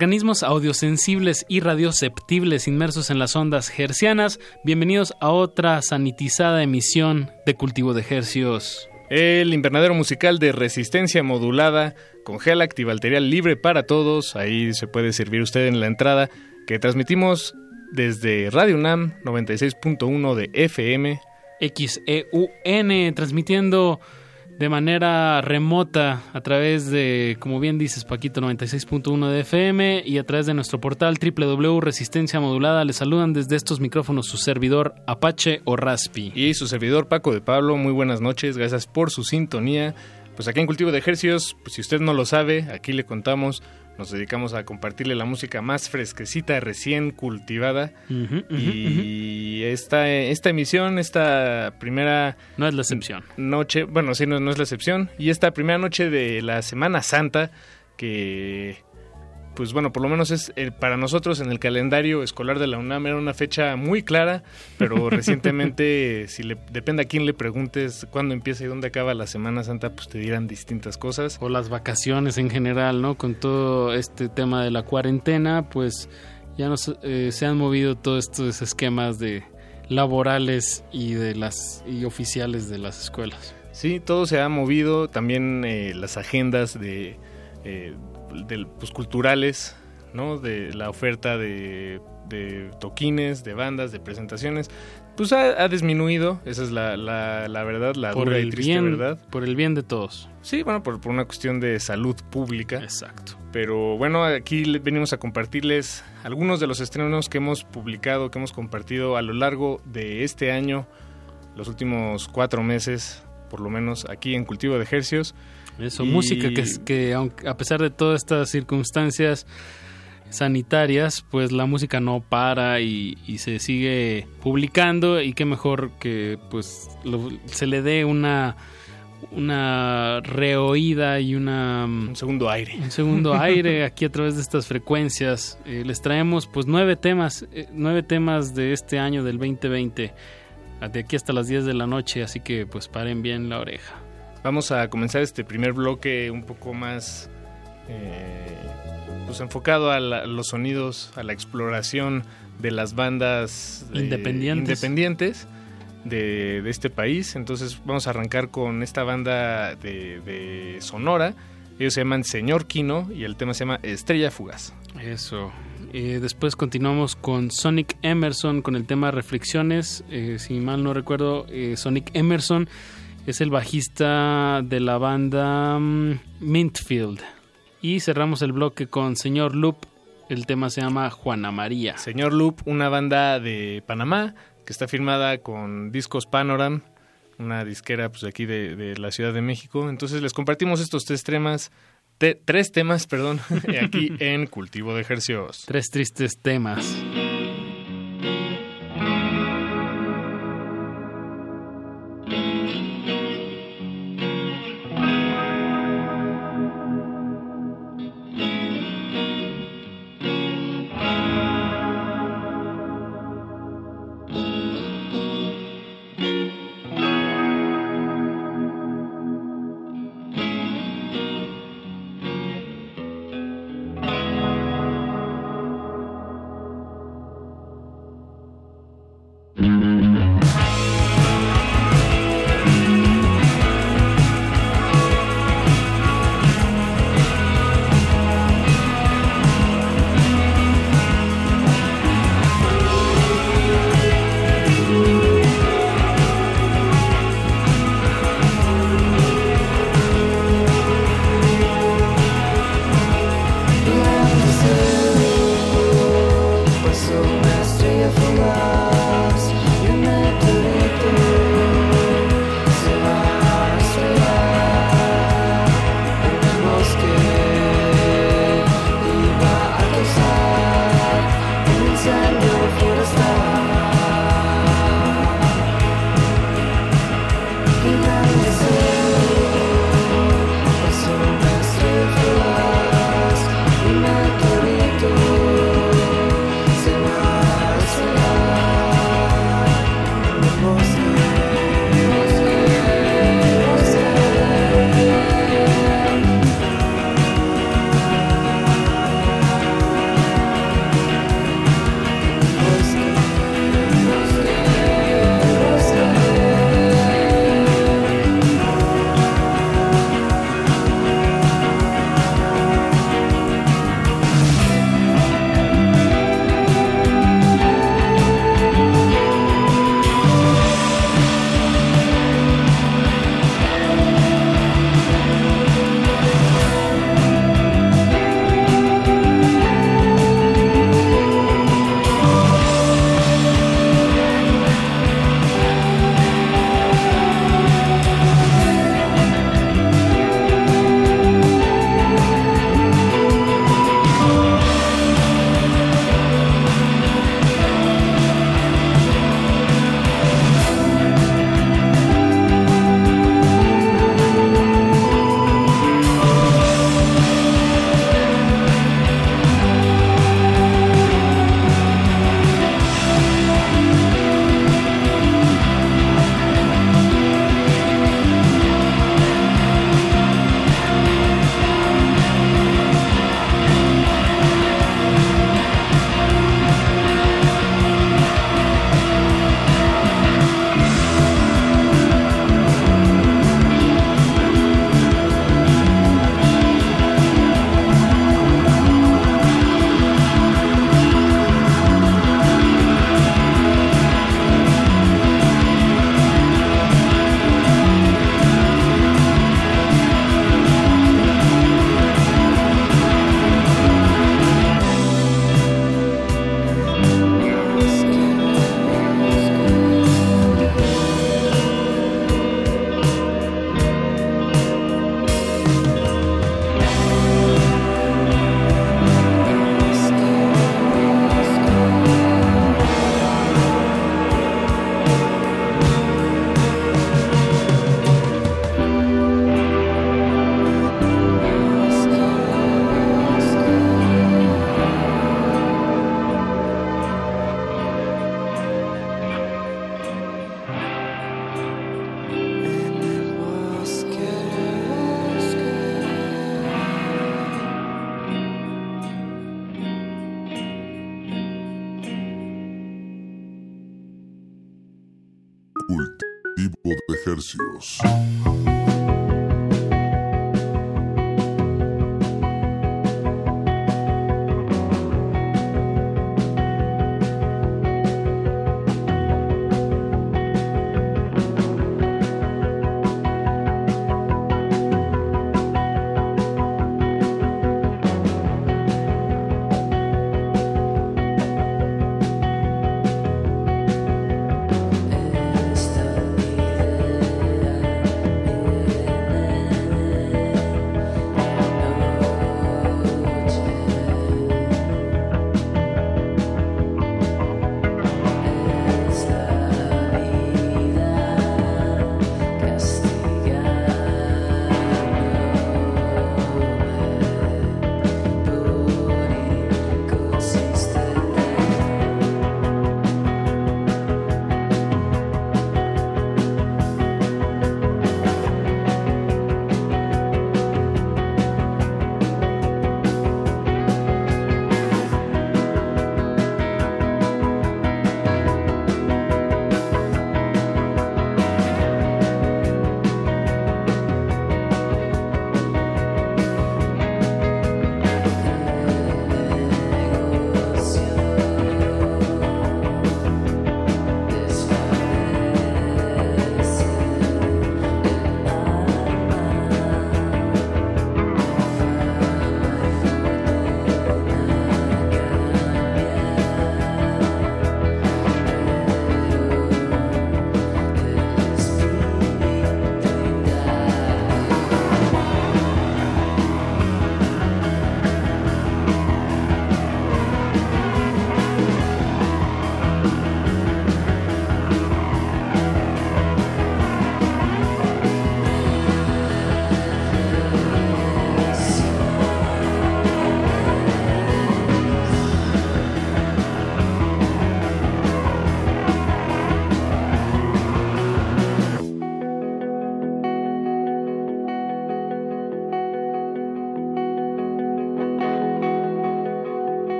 Organismos audiosensibles y radioceptibles inmersos en las ondas hercianas, bienvenidos a otra sanitizada emisión de Cultivo de Hercios. El invernadero musical de resistencia modulada con gel activalterial libre para todos. Ahí se puede servir usted en la entrada. Que transmitimos desde Radio UNAM 96.1 de FM. XEUN, E transmitiendo de manera remota a través de, como bien dices Paquito, 96.1 de FM y a través de nuestro portal www Resistencia Modulada. Les saludan desde estos micrófonos su servidor Apache o Raspi. Y su servidor Paco de Pablo, muy buenas noches, gracias por su sintonía. Pues aquí en Cultivo de Ejercios, pues si usted no lo sabe, aquí le contamos, nos dedicamos a compartirle la música más fresquecita, recién cultivada. Y esta, esta emisión, esta primera... No es la excepción. Noche, bueno, sí, no, no es la excepción. Y esta primera noche de la Semana Santa, que pues bueno, por lo menos es eh, para nosotros en el calendario escolar de la UNAM era una fecha muy clara, pero recientemente, si le, depende a quién le preguntes cuándo empieza y dónde acaba la Semana Santa, pues te dirán distintas cosas. O las vacaciones en general, ¿no? Con todo este tema de la cuarentena, pues ya nos, eh, se han movido todos estos esquemas de laborales y de las y oficiales de las escuelas. Sí, todo se ha movido, también eh, las agendas de, eh, del- pues, culturales, ¿no? De la oferta de, de toquines, de bandas, de presentaciones, pues ha, ha disminuido, esa es la, la, la verdad, la por dura y triste bien, verdad. por el bien de todos. Sí, bueno, por, por una cuestión de salud pública. Exacto. Pero bueno, aquí venimos a compartirles algunos de los estrenos que hemos publicado, que hemos compartido a lo largo de este año, los últimos cuatro meses, por lo menos aquí en Cultivo de Ejercios. Eso, Y- música que, es- que aunque, a pesar de todas estas circunstancias sanitarias, pues la música no para y, y se sigue publicando y qué mejor que pues lo- se le dé una una reoída y una un segundo aire. un segundo aire aquí a través de estas frecuencias. Eh, les traemos pues nueve temas eh, nueve temas de este año del 2020 de aquí hasta las 10 de la noche así que pues paren bien la oreja Vamos a comenzar este primer bloque un poco más eh, pues enfocado a la- los sonidos, a la exploración de las bandas eh, Independientes. independientes de, de este país. Entonces vamos a arrancar con esta banda de, de Sonora. Ellos se llaman Señor Kino y el tema se llama Estrella Fugaz. Eso. Eh, después continuamos con Sonic Emerson con el tema Reflexiones. Eh, si mal no recuerdo, eh, Sonic Emerson es el bajista de la banda mm, Mintfield. Y cerramos el bloque con Señor Loop. El tema se llama Juana María. Señor Loop, una banda de Panamá que está firmada con Discos Panoram, una disquera pues, aquí de, de la Ciudad de México. Entonces les compartimos estos tres temas, te- tres temas, perdón, aquí en Cultivo de Ejercios. Tres tristes temas.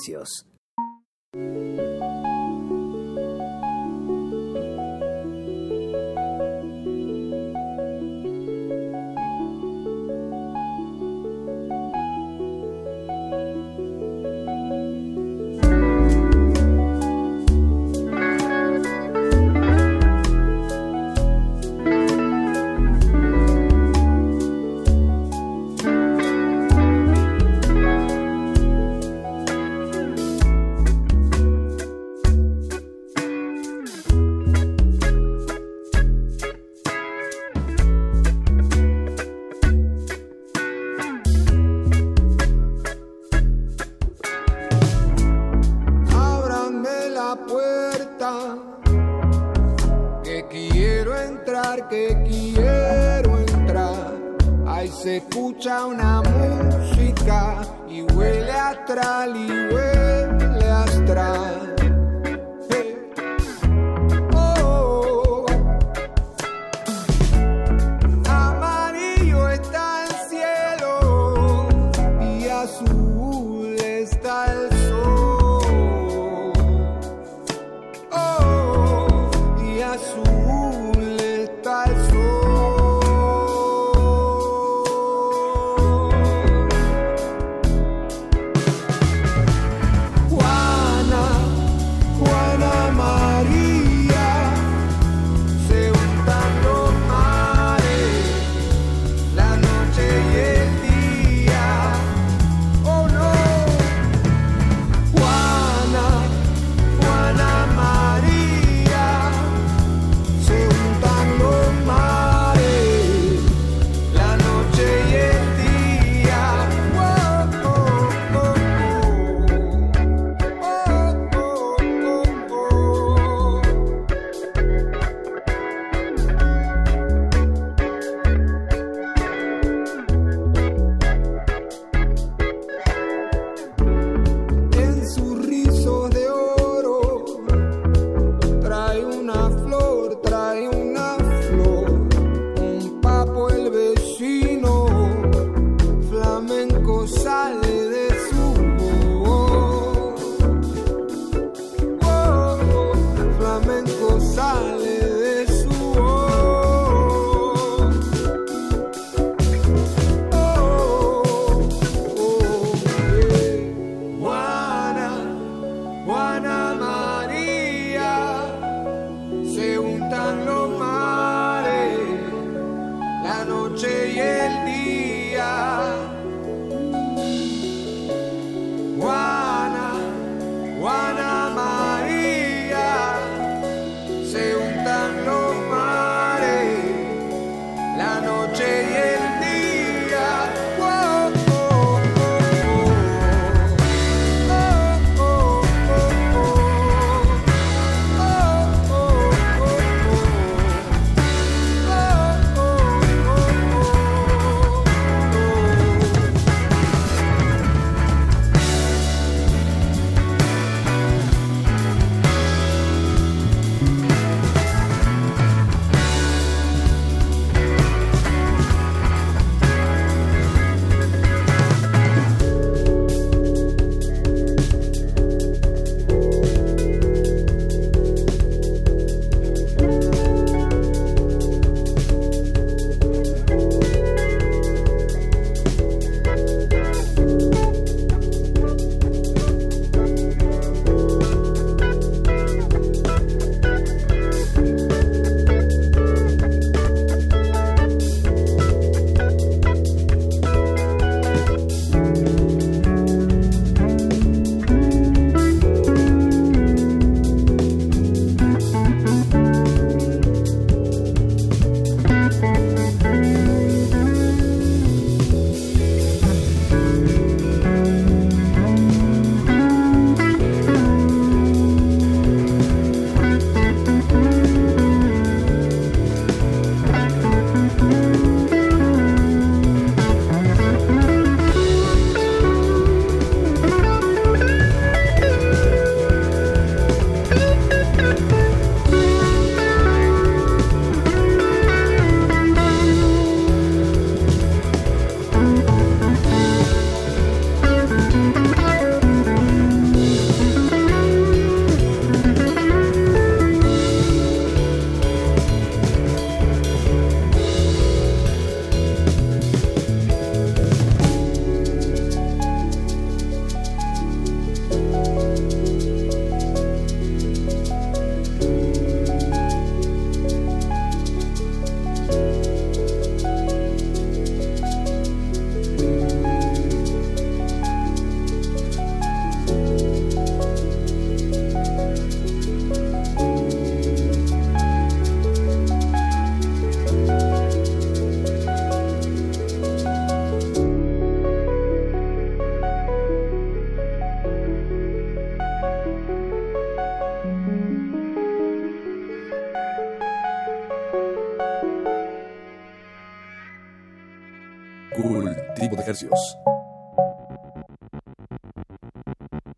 Hercios.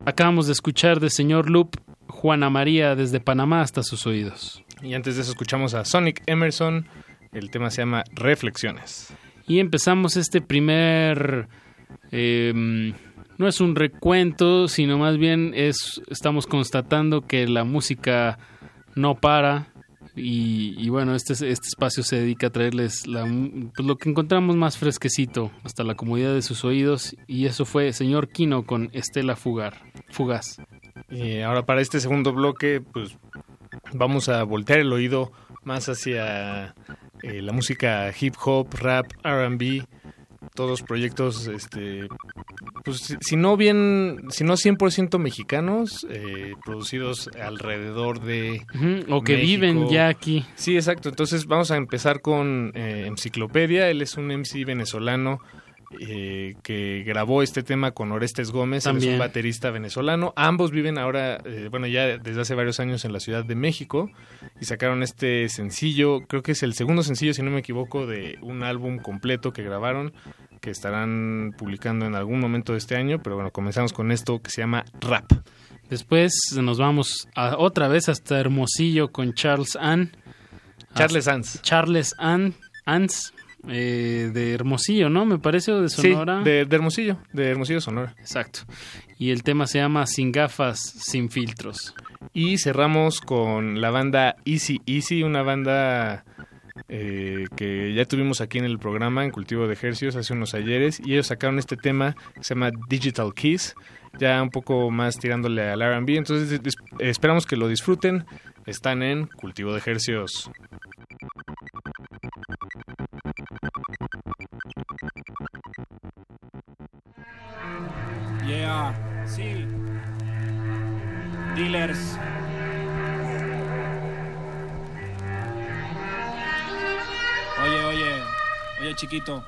Acabamos de escuchar de señor Loop Juana María desde Panamá hasta sus oídos. Y antes de eso escuchamos a Sonic Emerson. El tema se llama Reflexiones. Y empezamos este primer... eh, no es un recuento, sino más bien es estamos constatando que la música no para y, bueno, este, este espacio se dedica a traerles pues lo que encontramos más fresquecito hasta la comodidad de sus oídos y eso fue Señor Kino con Estela Fugar, Fugaz. Y ahora para este segundo bloque, pues vamos a voltear el oído más hacia eh, la música hip hop, rap, RB, todos proyectos, este, pues si- no bien, si no 100% mexicanos, eh, producidos alrededor de... O que México. viven ya aquí. Sí, exacto. Entonces vamos a empezar con eh, Enciclopedia. Él es un MC venezolano eh, que grabó este tema con Orestes Gómez. Él es un baterista venezolano. Ambos viven ahora, eh, bueno, ya desde hace varios años en la Ciudad de México y sacaron este sencillo. Creo que es el segundo sencillo, si no me equivoco, de un álbum completo que grabaron que estarán publicando en algún momento de este año. Pero bueno, comenzamos con esto que se llama Rap. Después nos vamos a- otra vez hasta Hermosillo con Charles Ann. Charles Ans. Charles Ann, Ans, eh, de Hermosillo, ¿no? Me parece, o de Sonora. Sí, de, de Hermosillo, de Hermosillo, Sonora. Exacto. Y el tema se llama Sin gafas, sin filtros. Y cerramos con la banda Easy Easy, una banda eh, que ya tuvimos aquí en el programa en Cultivo de Ejercicios hace unos ayeres. Y ellos sacaron este tema que se llama Digital Kiss, ya un poco más tirándole al RB. Entonces es- esperamos que lo disfruten. Están en Cultivo de Ejercicios. Yeah, sí. Dealers. Oye chiquito.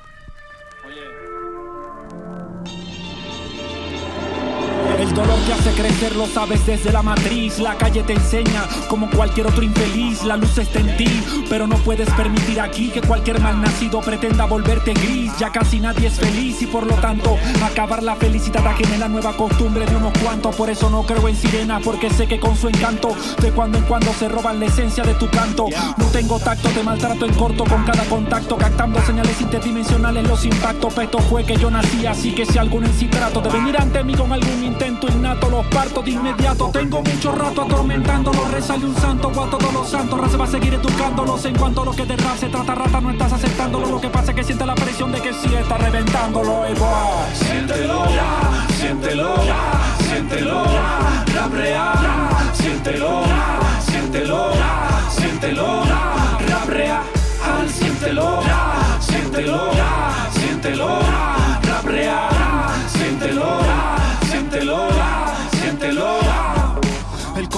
El dolor que hace crecer lo sabes desde la matriz. La calle te enseña como cualquier otro infeliz. La luz está en ti, pero no puedes permitir aquí que cualquier mal nacido pretenda volverte gris. Ya casi nadie es feliz y por lo tanto acabar la felicidad ajena la nueva costumbre de unos cuantos. Por eso no creo en sirenas, porque sé que con su encanto de cuando en cuando se roban la esencia de tu canto. No tengo tacto, te maltrato en corto con cada contacto, captando señales interdimensionales los impactos. Peto fue que yo nací, así que si algún en sí trato de venir ante mí con algún intento innato, los parto de inmediato. Tengo mucho rato atormentándolo, rezale un santo o a todos los santos. Raza va a seguir educándolos en cuanto a lo que de rap se trata, rata, no estás aceptándolo. Lo que pasa es que siente la presión de que sí está reventándolo. Boy. Siéntelo, siéntelo, siéntelo, raprea, siéntelo, siéntelo, siéntelo, raprea, al siéntelo, siéntelo, siéntelo, raprea, siéntelo,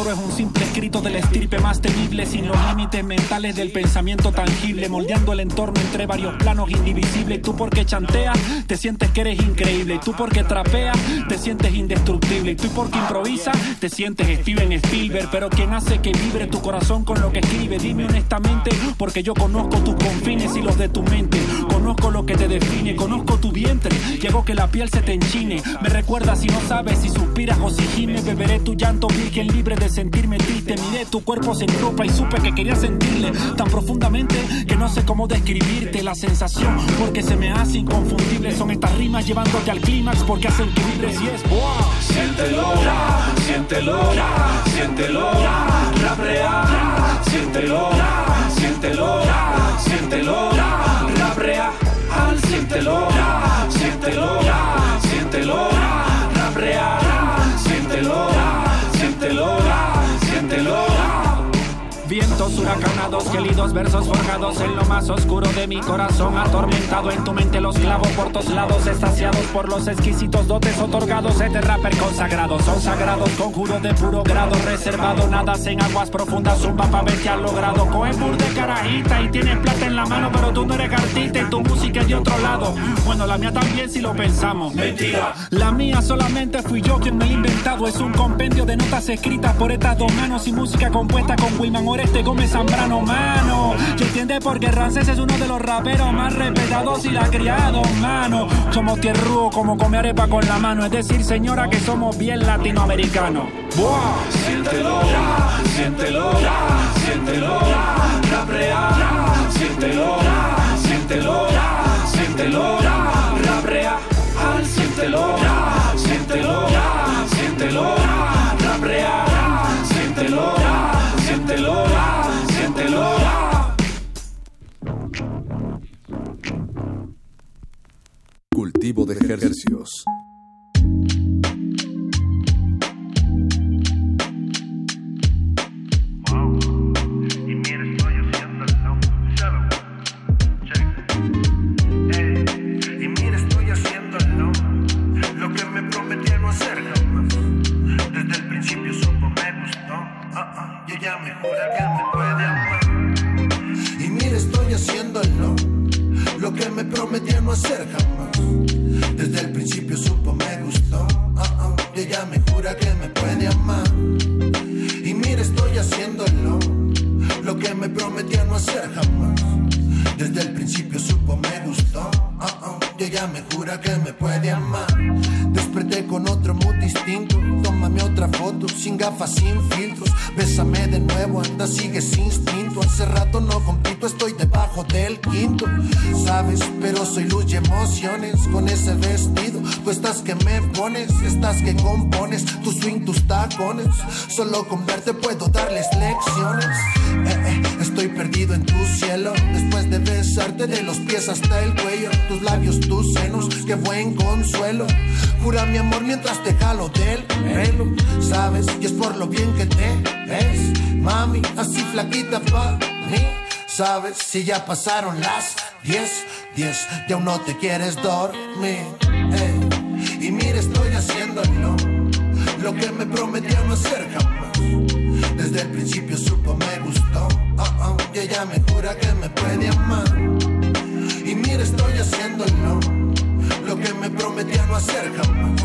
Es un simple escrito del estirpe más temible, sin los límites mentales del pensamiento tangible, moldeando el entorno entre varios planos indivisibles. Y tú porque chanteas, te sientes que eres increíble. Y tú porque trapeas, te sientes indestructible. Y tú porque improvisas, te sientes Steven Spielberg. Pero quien hace que vibre tu corazón con lo que escribe, dime honestamente, porque yo conozco tus confines y los de tu mente. Conozco lo que te define, conozco tu vientre hago que la piel se te enchine. Me recuerda si no sabes si suspiras o si gimes, beberé tu llanto virgen libre de sentirme triste. Miré tu cuerpo sin ropa y supe que quería sentirle tan profundamente que no sé cómo describirte la sensación porque se me hace inconfundible. Son estas rimas llevándote al clímax porque hacen que vibres y es wow. Siéntelo, siéntelo, siéntelo, raprea, siéntelo, siéntelo, siéntelo, raprea, al siéntelo, siéntelo, siéntelo, raprea, siéntelo, Vientos huracanados, gélidos versos forjados en lo más oscuro de mi corazón, atormentado en tu mente los clavos por todos lados, estaciados por los exquisitos dotes otorgados, este rapper consagrado, son sagrados, conjuro de puro grado, reservado, nadas en aguas profundas, zumba pa' ver que has logrado, coges bur de carajita y tienes plata en la mano, pero tú no eres artista y tu música es de otro lado, bueno la mía también si lo pensamos, Mentira. la mía solamente fui yo quien me la he inventado. Es un compendio de notas escritas por estas dos manos y música compuesta con Wilman Oreste Gómez Zambrano. mano. ¿Se entiende? Porque Rances es uno de los raperos más respetados y la criado, mano. Somos tierruos como come arepa con la mano. Es decir, señora, que somos bien latinoamericanos. ¡Buah! Siéntelo, siéntelo, siéntelo, raprea, siéntelo, siéntelo, siéntelo, raprea, al siéntelo, siéntelo, siéntelo, raprea, Cultivo de ejercicios. Y mira, estoy haciéndolo. Lo que me prometí a no hacer jamás. Desde el principio supo, me gustó. Ah, ah, y ella me jura que me puede amar. Y mira, estoy haciéndolo. Lo que me prometí a no hacer jamás. Desde el principio supo, me gustó. Y ella me jura que me puede amar. Desperté con otro mood distinto. Tómame otra foto, sin gafas, sin filtros. Bésame de nuevo, anda, sigue sin instinto. Hace rato no compito, estoy debajo del quinto. Sabes, pero soy luz y emociones. Con ese vestido, tú estás que me pones, estás que compones. Tu swing, tus tacones. Solo con verte puedo darles lecciones. Eh, eh, estoy perdido en tu cielo. Después de besarte de los pies hasta el cuello. Tus labios, tus senos, qué buen consuelo. Jura mi amor mientras te jalo del pelo. Sabes, y es por lo bien que te ves. Mami, así flaquita pa' mí. Sabes, si ya pasaron las 10, 10, y aún no te quieres dormir. Y mira, estoy haciéndolo. Lo que me prometí a no hacer jamás. Desde el principio supo, me gustó. Ah, ah, y ella me jura que me puede amar. Y mira, estoy haciéndolo. Lo que me prometí a no hacer jamás.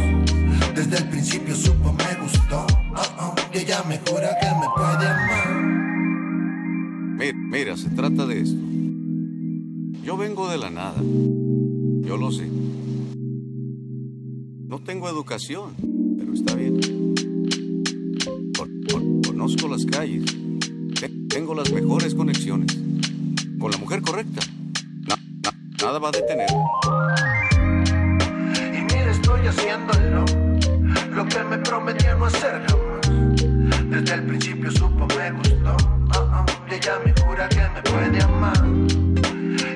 Desde el principio supo, me gustó. Ah, ah, y ella me jura que me puede amar. Mira, mira, se trata de esto. Yo vengo de la nada. Yo lo sé. No tengo educación, pero está bien. Con- con- conozco las calles. Te- Tengo las mejores conexiones. Con la mujer correcta. Na- na- nada va a detenerme. Y mira, estoy haciéndolo. Lo que me prometí a no hacer jamás. Desde el principio supo, me gustó. Ah, ah, y ella me jura que me puede amar.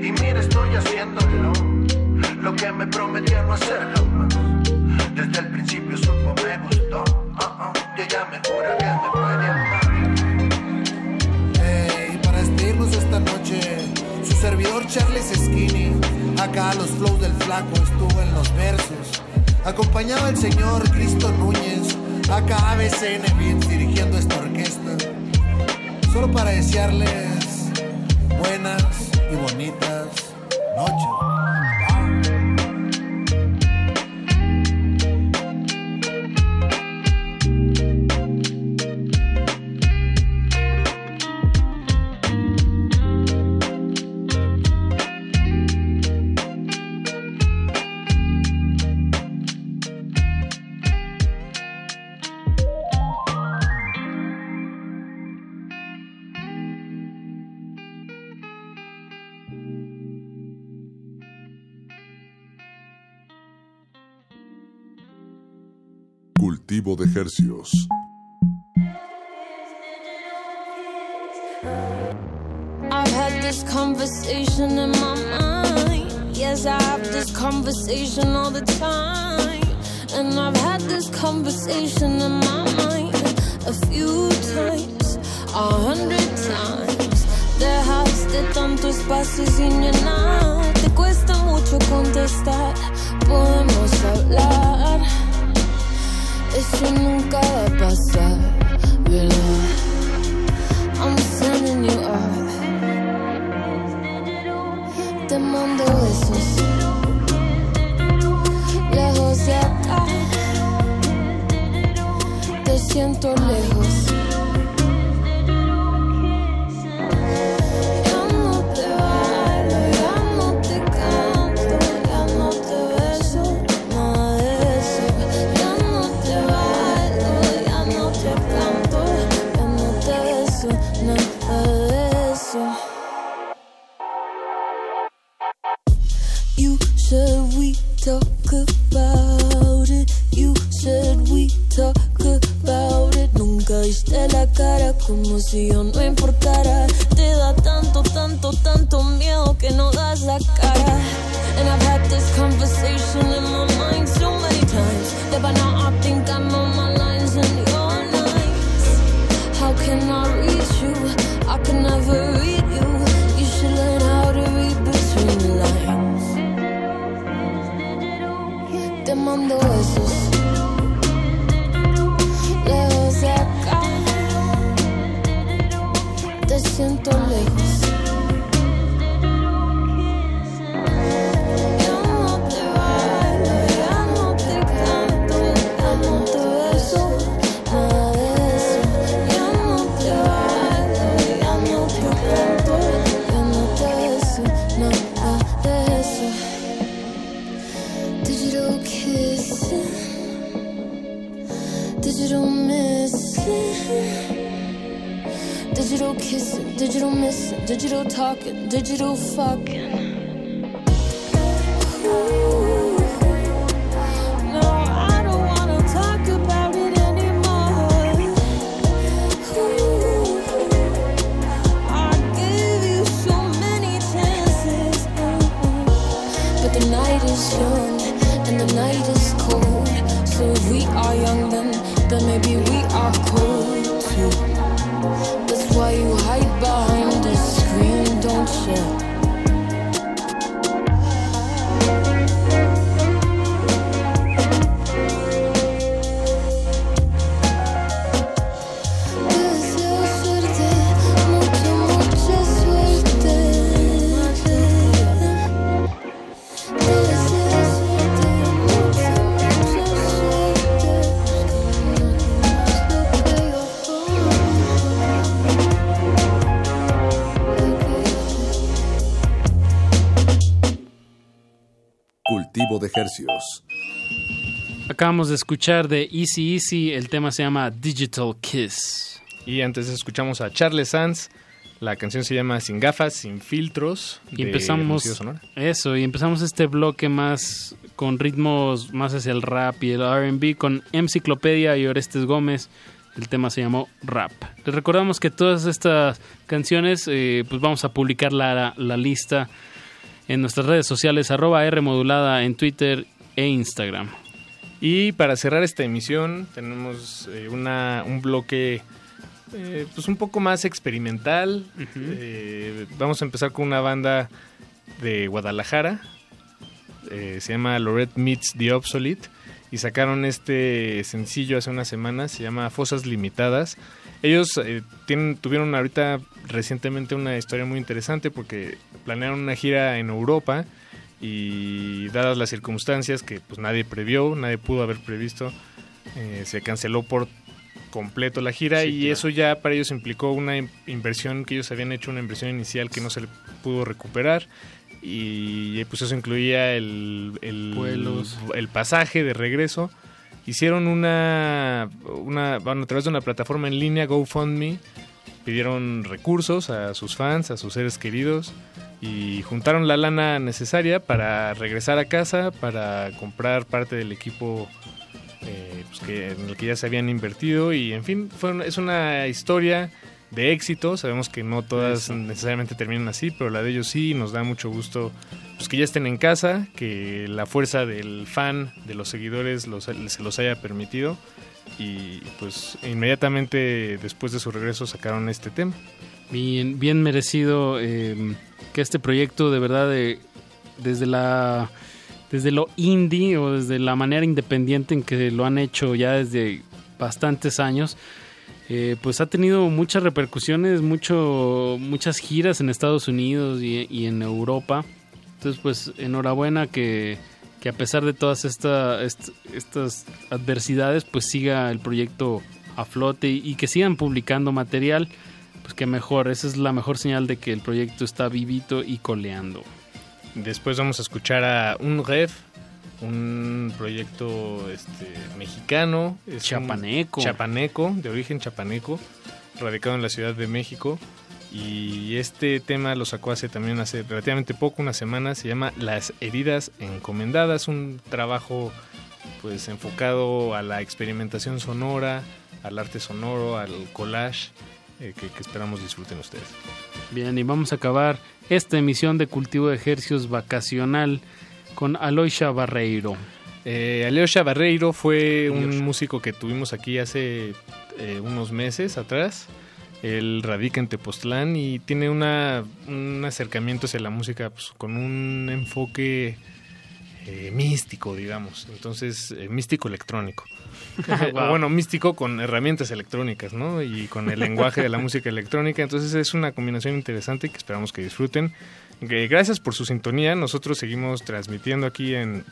Y mira, estoy haciéndolo. Lo que me prometí a no hacer jamás. Desde el principio supo, me gustó. Ah, y ella me jura que me puede amar. Hey, para esta noche, servidor Charles Skinny. Acá los flows del flaco estuvo en los versos. Acompañaba el señor Cristo Núñez. Acá ABCN Beats dirigiendo esta orquesta. Solo para desearles buenas y bonitas noches. Cultivo de ejercicios. I've had this conversation in my mind. Yes. And I've had this conversation in my mind a few times, a hundred times. Dejaste tanto espacio sin llenar. Te cuesta mucho contestar. Podemos hablar. Eso nunca va a pasar, ¿verdad? I'm sending you out. Te mando besos. Lejos de acá. Te siento lejos. Acabamos de escuchar de Easy Easy, el tema se llama Digital Kiss. Y antes escuchamos a Charles Sands. La canción se llama Sin gafas, sin filtros. Y empezamos eso, y empezamos este bloque más con ritmos más hacia el rap y el R&B con Enciclopedia y Orestes Gómez. El tema se llamó Rap. Les recordamos que todas estas canciones, eh, pues vamos a publicar la, la lista en nuestras redes sociales, arroba R modulada en Twitter e Instagram. Y para cerrar esta emisión tenemos eh, una, un bloque eh, pues un poco más experimental. Eh, vamos a empezar con una banda de Guadalajara. Se llama Lorette Meets the Obsolete. Y sacaron este sencillo hace unas semanas. Se llama Fosas Limitadas. Ellos eh, tienen, tuvieron ahorita recientemente una historia muy interesante porque planearon una gira en Europa y dadas las circunstancias que pues nadie previó, nadie pudo haber previsto, eh, se canceló por completo la gira Sí, y claro. eso ya para ellos implicó una in- inversión que ellos habían hecho una inversión inicial que no se le pudo recuperar y pues eso incluía el, el, Vuelos. el pasaje de regreso hicieron una, una bueno, a través de una plataforma en línea GoFundMe pidieron recursos a sus fans, a sus seres queridos y juntaron la lana necesaria para regresar a casa, para comprar parte del equipo eh, pues, que, en el que ya se habían invertido y en fin, fue es una historia de éxito, sabemos que no todas necesariamente terminan así, pero la de ellos sí, nos da mucho gusto pues, que ya estén en casa, que la fuerza del fan, de los seguidores los- se los haya permitido. Y pues inmediatamente después de su regreso sacaron este tema. Bien, bien merecido eh, que este proyecto de verdad de- desde la desde lo indie o desde la manera independiente en que lo han hecho ya desde bastantes años eh, pues ha tenido muchas repercusiones mucho muchas giras en Estados Unidos y, en Europa entonces pues enhorabuena que, que a pesar de todas esta, est- estas adversidades pues siga el proyecto a flote y, que sigan publicando material pues que mejor, esa es la mejor señal de que el proyecto está vivito y coleando. Después vamos a escuchar a Un Rev, un proyecto este, mexicano. es Chapaneco. Chapaneco, de origen chapaneco, radicado en la Ciudad de México. Y este tema lo sacó hace también hace relativamente poco, una semana, se llama Las heridas encomendadas, un trabajo pues enfocado a la experimentación sonora, al arte sonoro, al collage, eh, que, que esperamos disfruten ustedes. Bien, y vamos a acabar esta emisión de Cultivo de Ejercios vacacional con Aloisha Barreiro. Eh, Aleosha Barreiro fue un músico que tuvimos aquí hace eh, unos meses atrás. Él radica en Tepoztlán y tiene una, un acercamiento hacia la música pues, con un enfoque eh, místico, digamos. Entonces, eh, místico electrónico. Wow. Bueno, místico con herramientas electrónicas, ¿no? Y con el lenguaje de la música electrónica. Entonces, es una combinación interesante que esperamos que disfruten. Gracias por su sintonía. Nosotros seguimos transmitiendo aquí en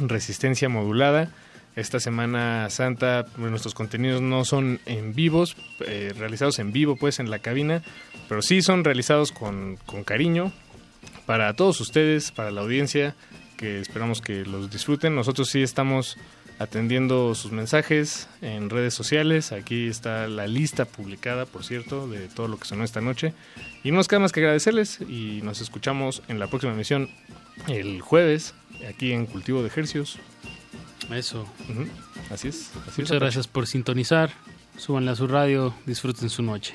Resistencia Modulada. Esta Semana Santa nuestros contenidos no son en vivos, eh, realizados en vivo pues en la cabina, pero sí son realizados con, con cariño para todos ustedes, para la audiencia, que esperamos que los disfruten. Nosotros sí estamos atendiendo sus mensajes en redes sociales. Aquí está la lista publicada, por cierto, de todo lo que sonó esta noche. Y no nos queda más que agradecerles y nos escuchamos en la próxima emisión el jueves, aquí en Cultivo de Ejercios. Eso. Así es. Así es, Muchas gracias por sintonizar. Súbanle a su radio, disfruten su noche.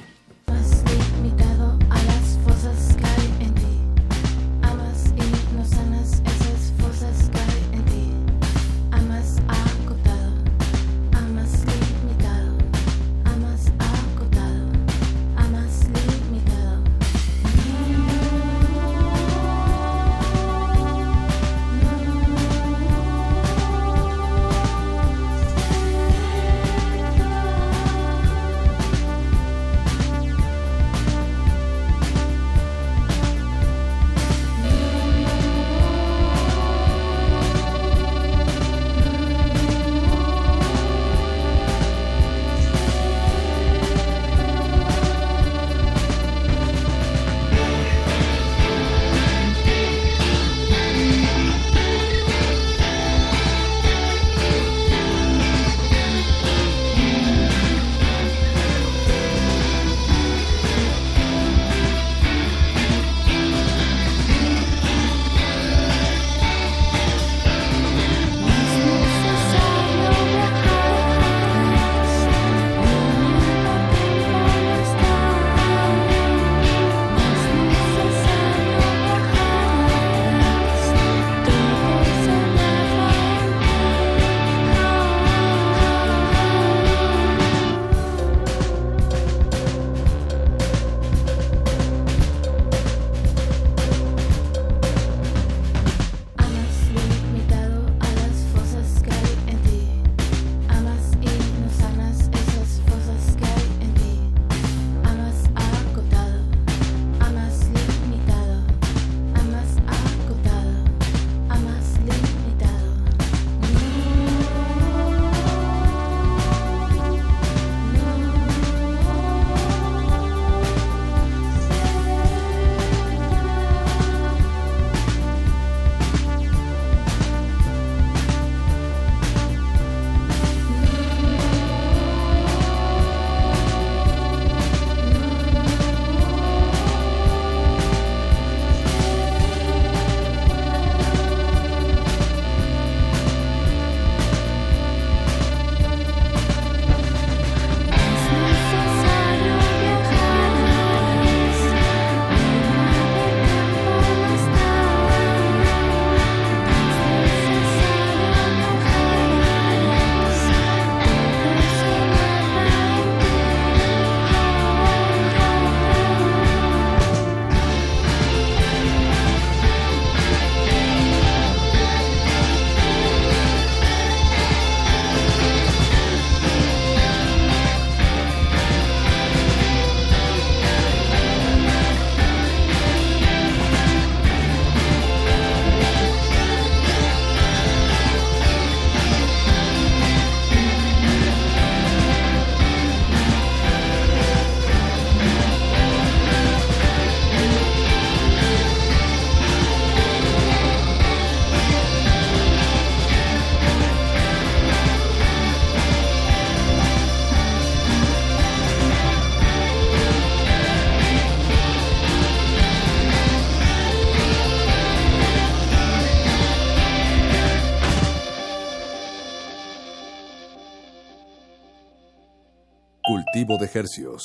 Selectivo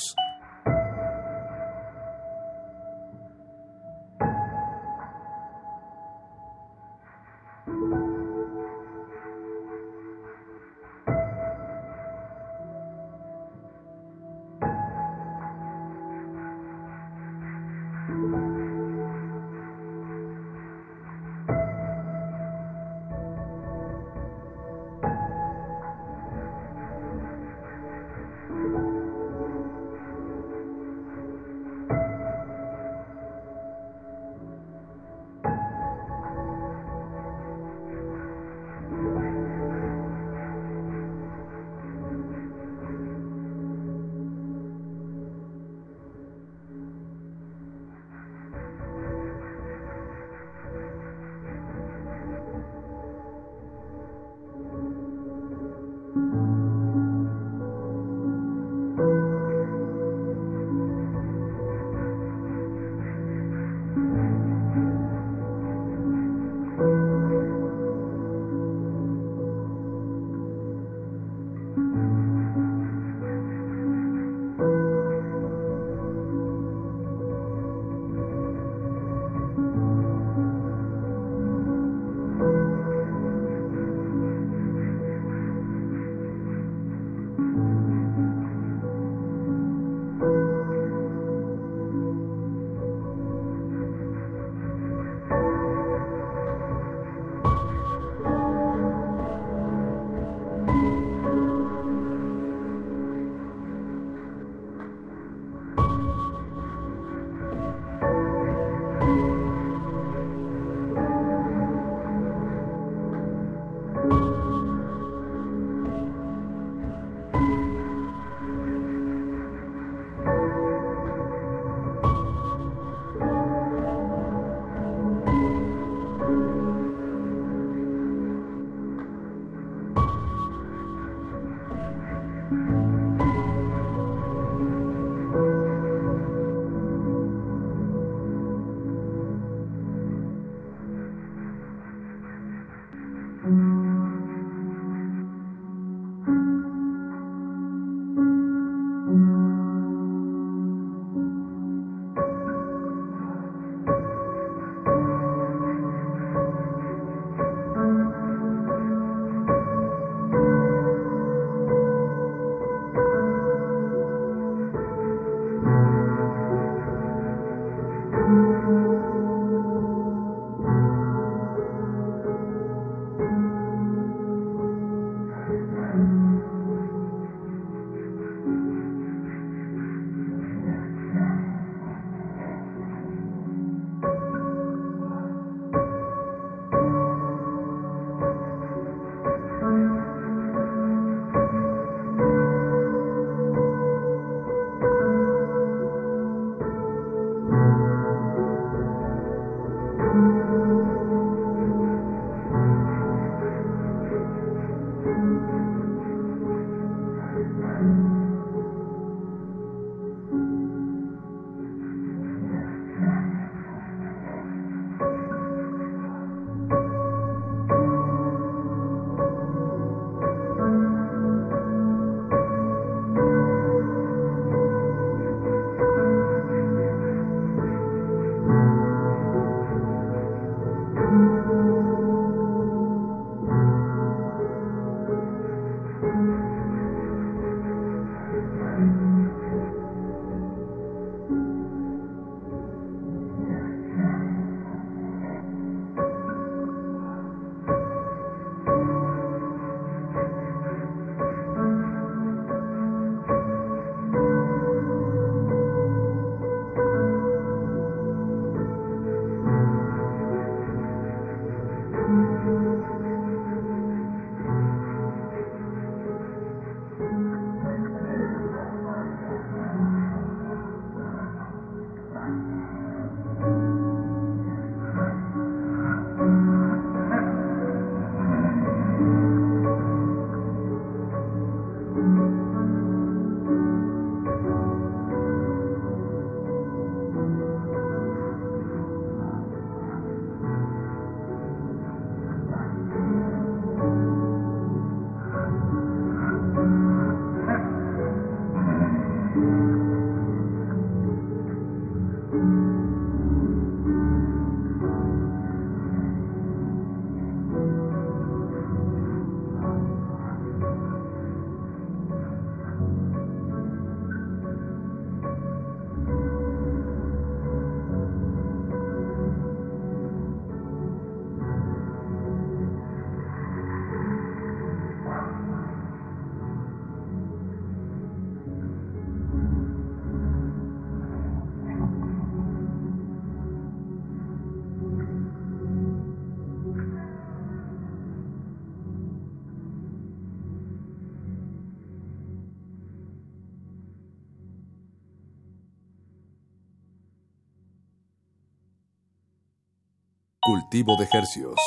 Cultivo de Hercios.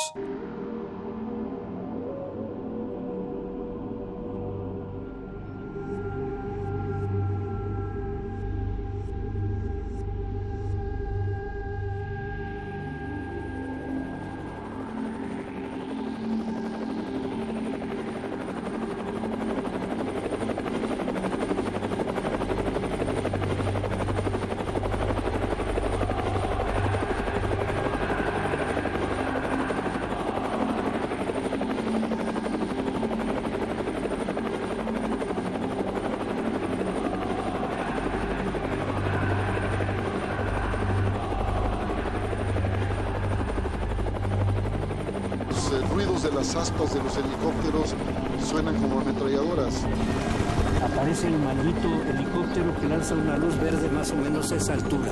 Que lanza una luz verde más o menos a esa altura.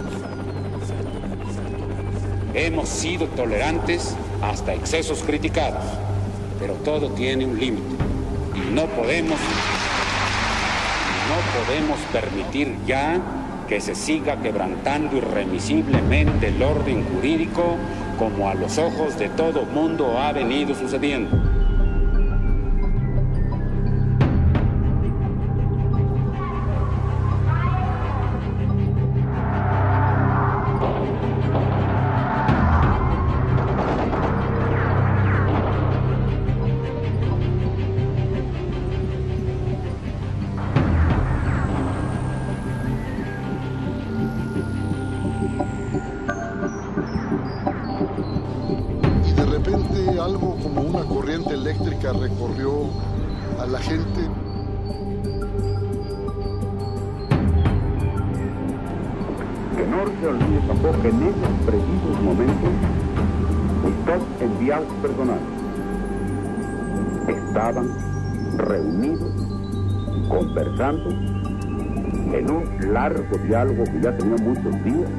Hemos sido tolerantes hasta excesos criticados, pero todo tiene un límite y no podemos no podemos permitir ya que se siga quebrantando irremisiblemente el orden jurídico como a los ojos de todo mundo ha venido sucediendo. Largo diálogo que ya tenía muchos días,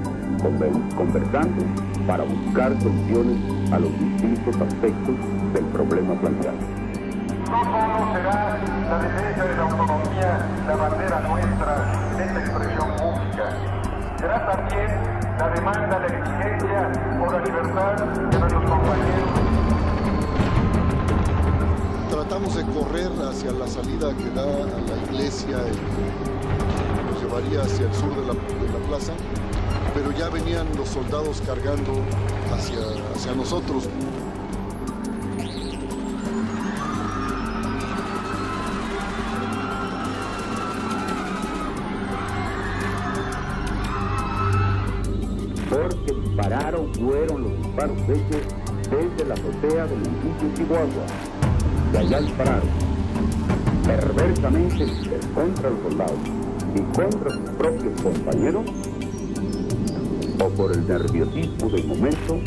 conversando para buscar soluciones a los distintos aspectos del problema planteado. No solo será la defensa de la autonomía la bandera nuestra en esta expresión pública, será también la demanda, la exigencia por la libertad de nuestros compañeros. Tratamos de correr hacia la salida que da a la iglesia llevaría hacia el sur de la, plaza, pero ya venían los soldados cargando hacia, hacia nosotros. porque dispararon fueron los disparos hechos desde la azotea del edificio Chihuahua. De allá dispararon perversamente contra los soldados y contra sus propios compañeros o por el nerviosismo del momento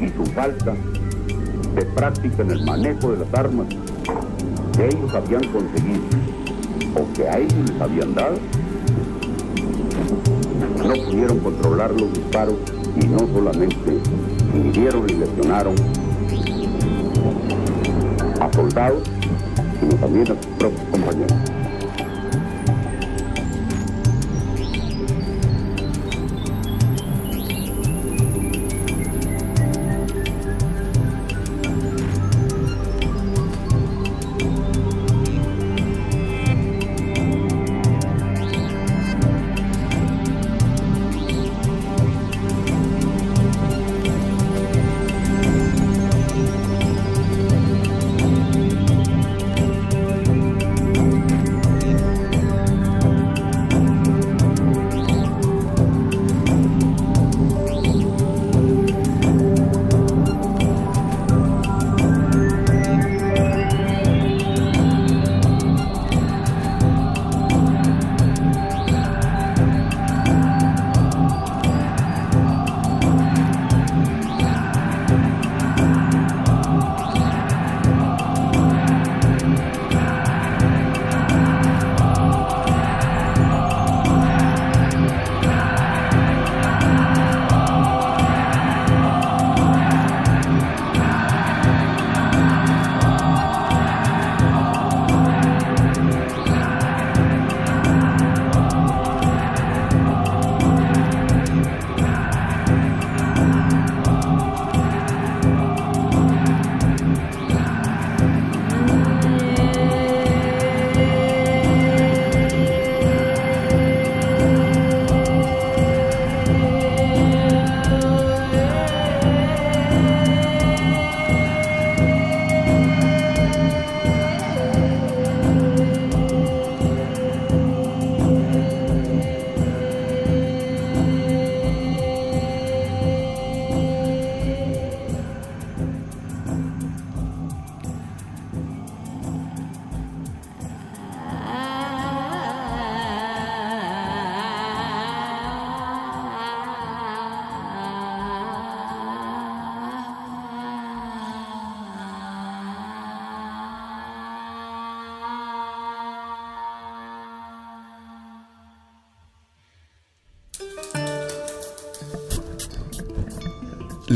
y su falta de práctica en el manejo de las armas que ellos habían conseguido o que a ellos les habían dado no pudieron controlar los disparos y no solamente hirieron y lesionaron a soldados, sino también a sus propios compañeros.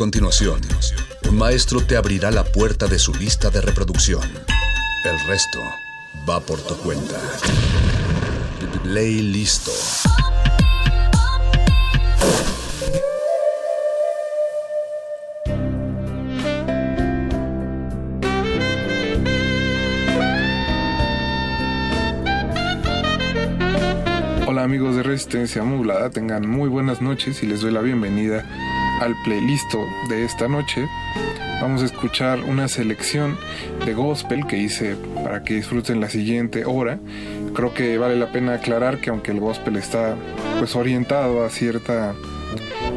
Continuación, un maestro te abrirá la puerta de su lista de reproducción. El resto va por tu cuenta. Play listo. Hola amigos de Resistencia Modulada, tengan muy buenas noches y les doy la bienvenida al playlist de esta noche. Vamos a escuchar una selección de gospel que hice para que disfruten la siguiente hora. Creo que vale la pena aclarar que aunque el gospel está pues orientado a cierta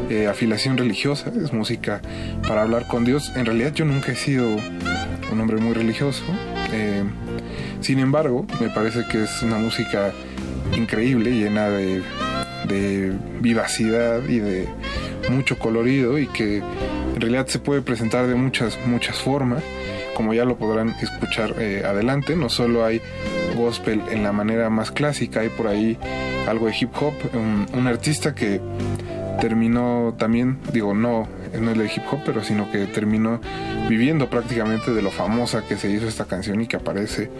eh, afiliación religiosa, es música para hablar con Dios, en realidad yo nunca he sido un hombre muy religioso. Eh, sin embargo, me parece que es una música increíble, llena de vivacidad y de mucho colorido y que en realidad se puede presentar de muchas, muchas formas. Como ya lo podrán escuchar eh, adelante, no solo hay gospel en la manera más clásica, hay por ahí algo de hip hop, un, artista que terminó también, digo, no, no de hip hop, pero sino que terminó viviendo prácticamente de lo famosa que se hizo esta canción y que aparece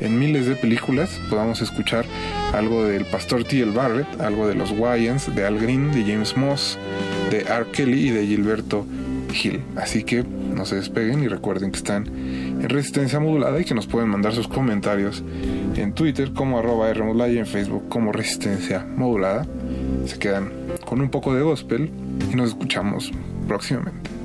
en miles de películas. Podamos escuchar algo del pastor T.L. Barrett, algo de los Wyans, de Al Green, de James Moss, de R. Kelly y de Gilberto Gil. Así que no se despeguen y recuerden que están en resistencia modulada y que nos pueden mandar sus comentarios en Twitter como arroba y en Facebook como resistencia modulada. Se quedan con un poco de gospel y nos escuchamos próximamente.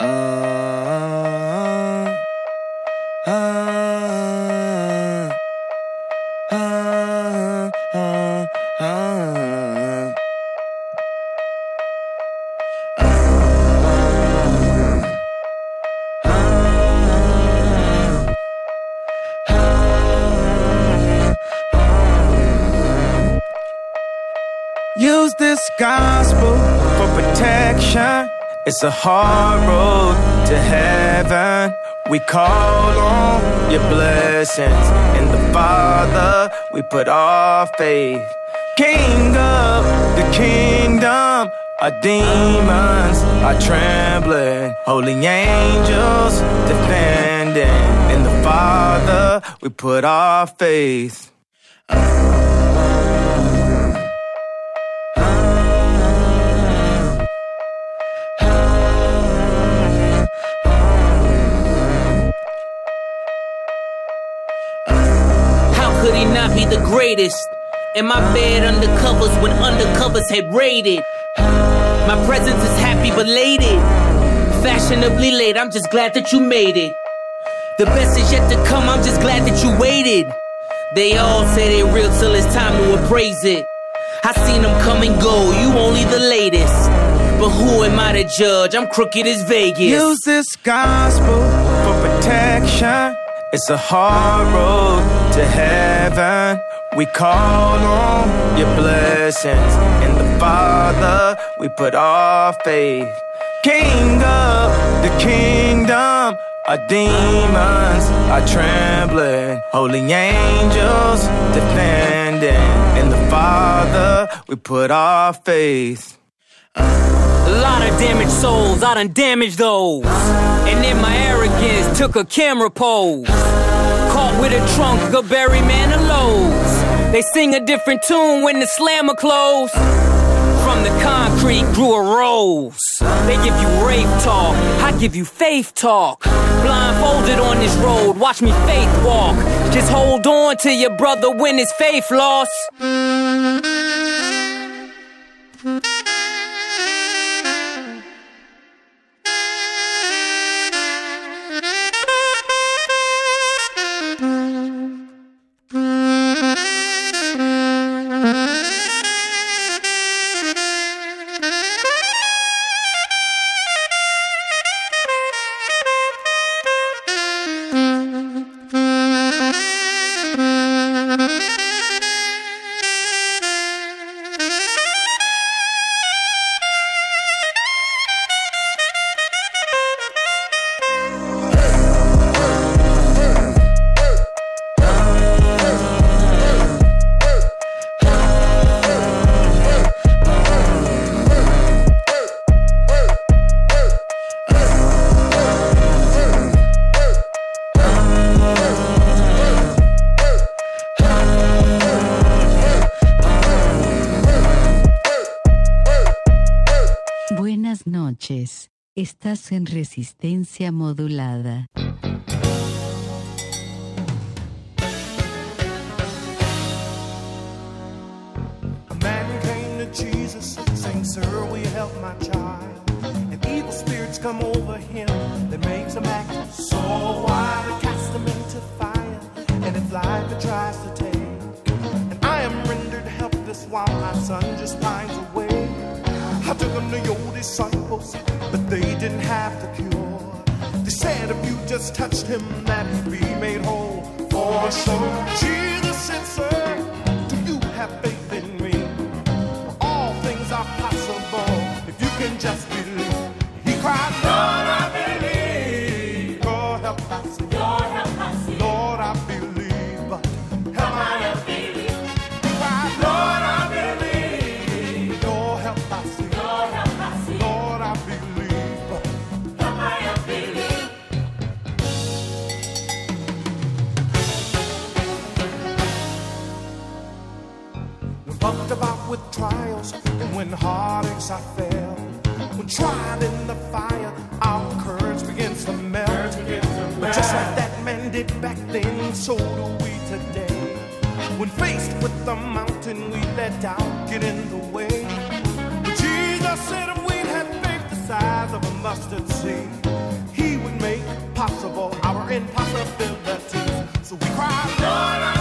Ah, It's a hard road to heaven. We call on your blessings. In the Father, we put our faith. King of the kingdom, our demons are trembling. Holy angels defending. In the Father, we put our faith. Be the greatest? In my bed undercovers when undercovers had raided. My presence is happy belated. Fashionably late, I'm just glad that you made it. The best is yet to come, I'm just glad that you waited. They all say they real till it's time to appraise it. I seen them come and go, you only the latest. But who am I to judge? I'm crooked as Vegas. Use this gospel for protection. It's a hard road to heaven. We call on your blessings. In the Father, we put our faith. King of the kingdom, our demons are trembling. Holy angels defending. In the Father, we put our faith. A lot of damaged souls, I done damaged those. And in my arrogance, took a camera pose. Caught with a trunk of Barry Manilow's. They sing a different tune when the slammer close. From the concrete grew a rose. They give you rape talk, I give you faith talk. Blindfolded on this road, watch me faith walk. Just hold on to your brother when his faith lost. Estás en resistencia modulada. A man came to Jesus saying, Sir, will you help my child? And evil spirits come over him that makes him act so wild. They cast him into fire, and if life it tries to take. And I am rendered helpless while my son just finds a way how to took them to your disciples, but they didn't have the cure. They said if you just touched him, that he'd be made whole. For so Jesus Sir, do you have faith in me? All things are possible if you can just believe. He cried, when heartaches I fell. When tried in the fire, our courage begins to melt. But just like that man did back then, so do we today. When faced with the mountain we let down, get in the way. But Jesus said if we'd have faith the size of a mustard seed, He would make possible our impossibilities. So we cry, Lord,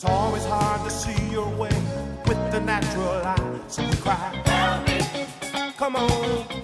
It's always hard to see your way with the natural eye. So we cry, Help me. Come on.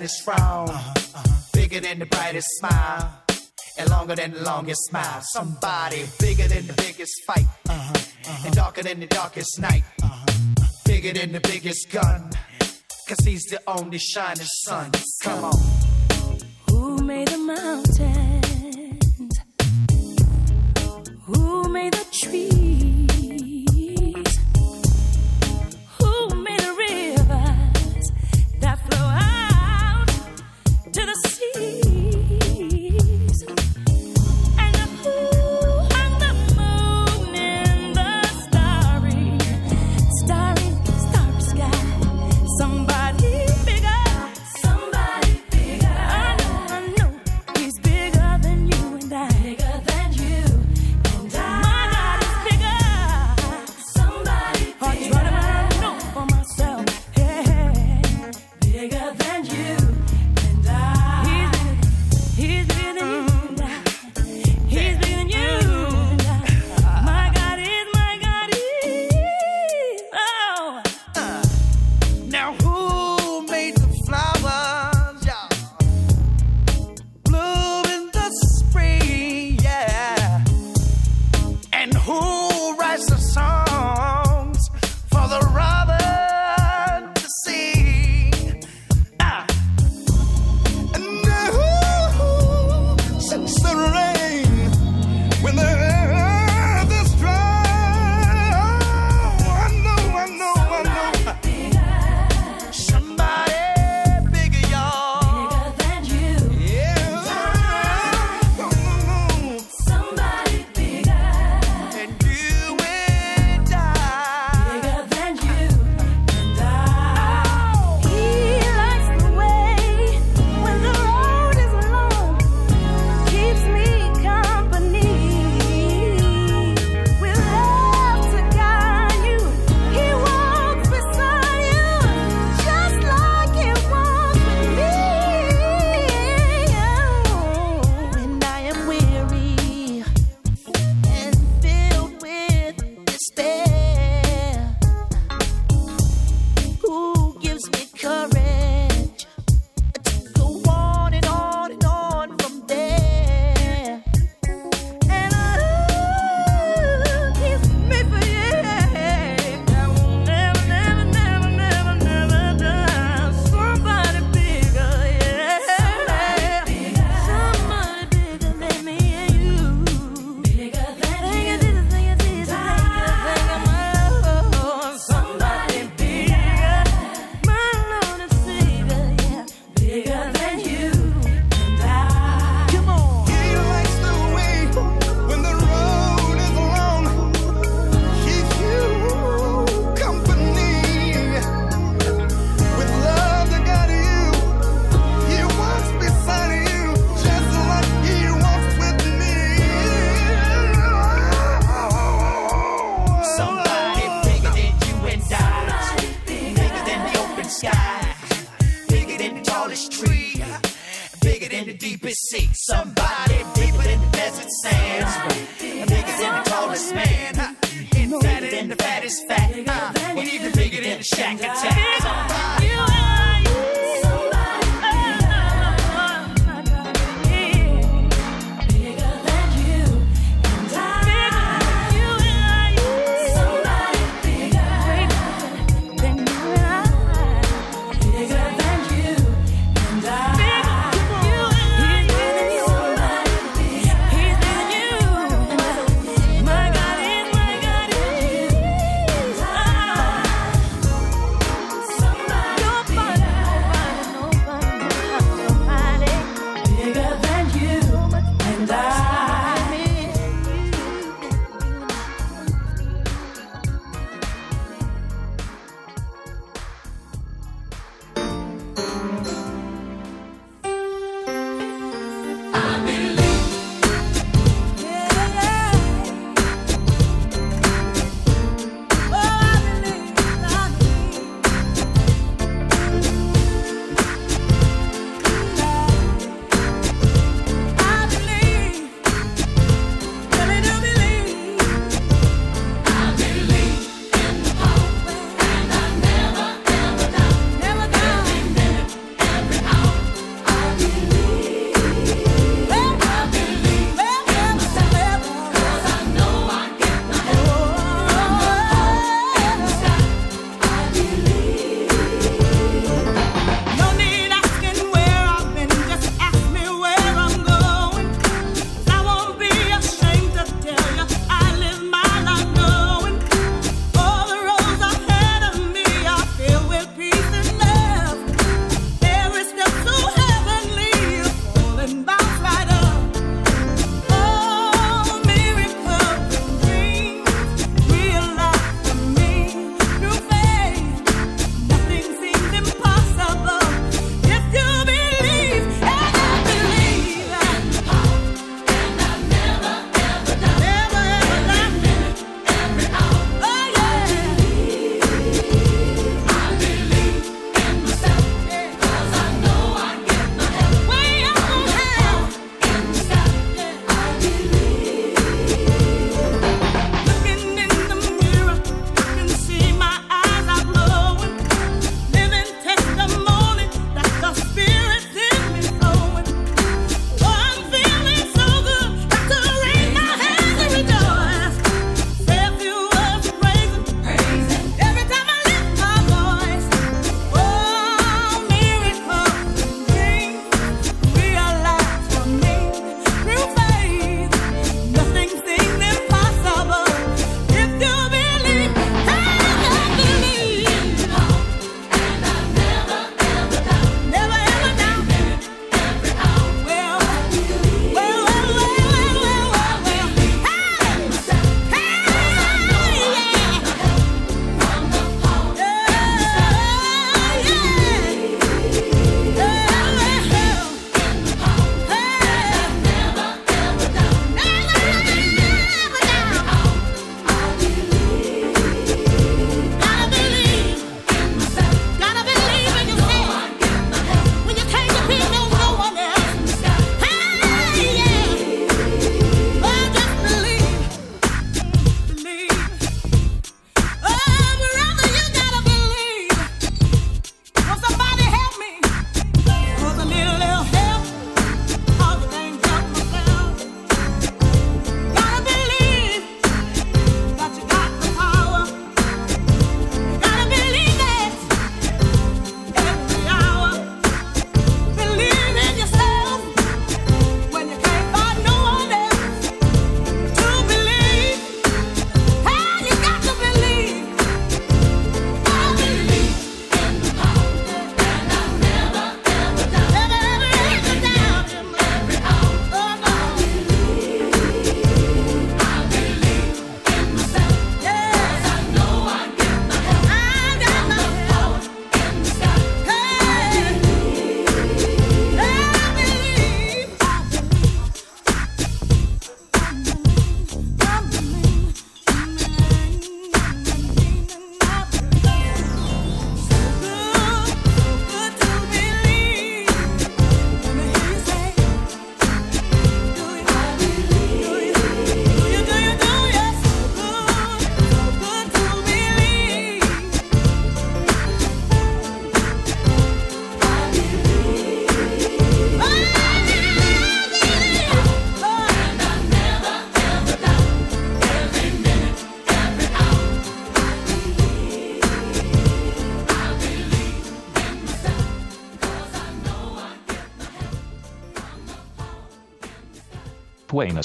brightest frown, uh-huh, uh-huh. bigger than the brightest smile, and longer than the longest smile. Somebody bigger than the biggest fight, uh-huh, uh-huh. and darker than the darkest night, uh-huh. bigger than the biggest gun, cause he's the only shining sun. Come on. Who made the mountains? Who made the trees?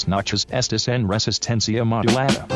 notches Estes en Resistencia Modulada.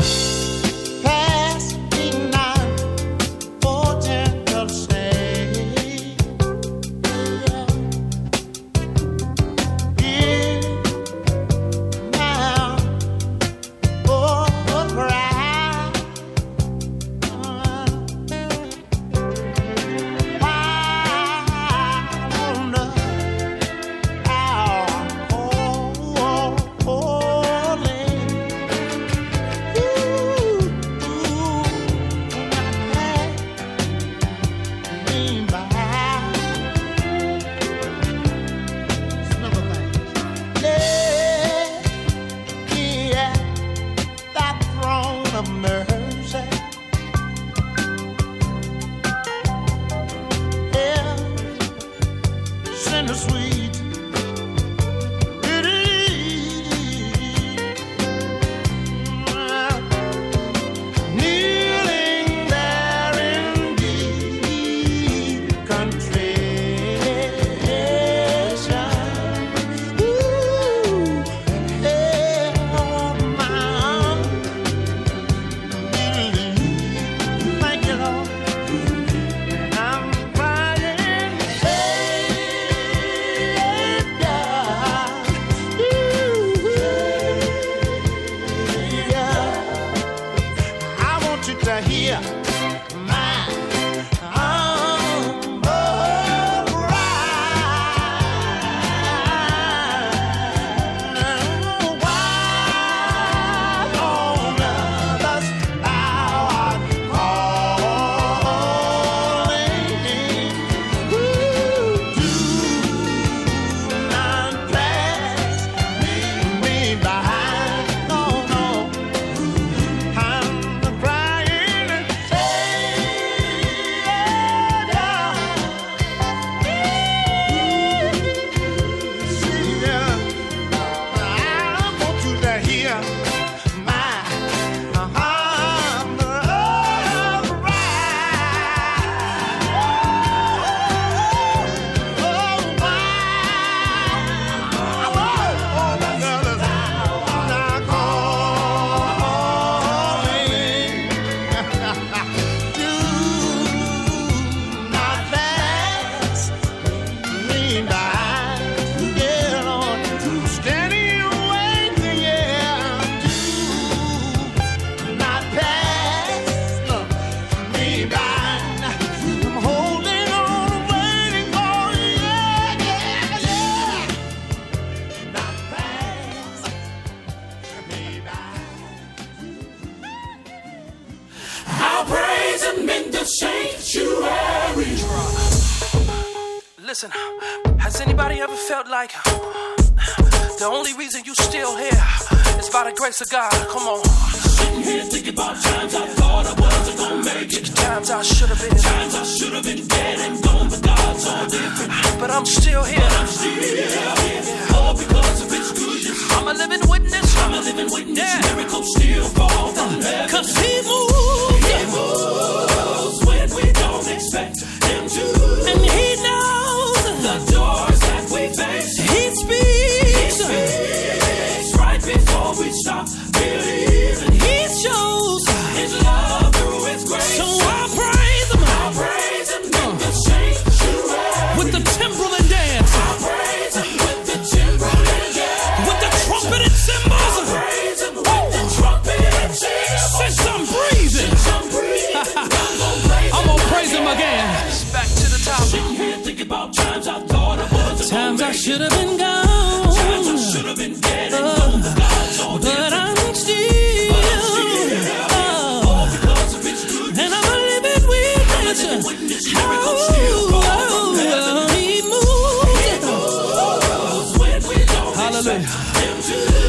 praise to God. Come on.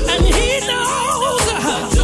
And he knows.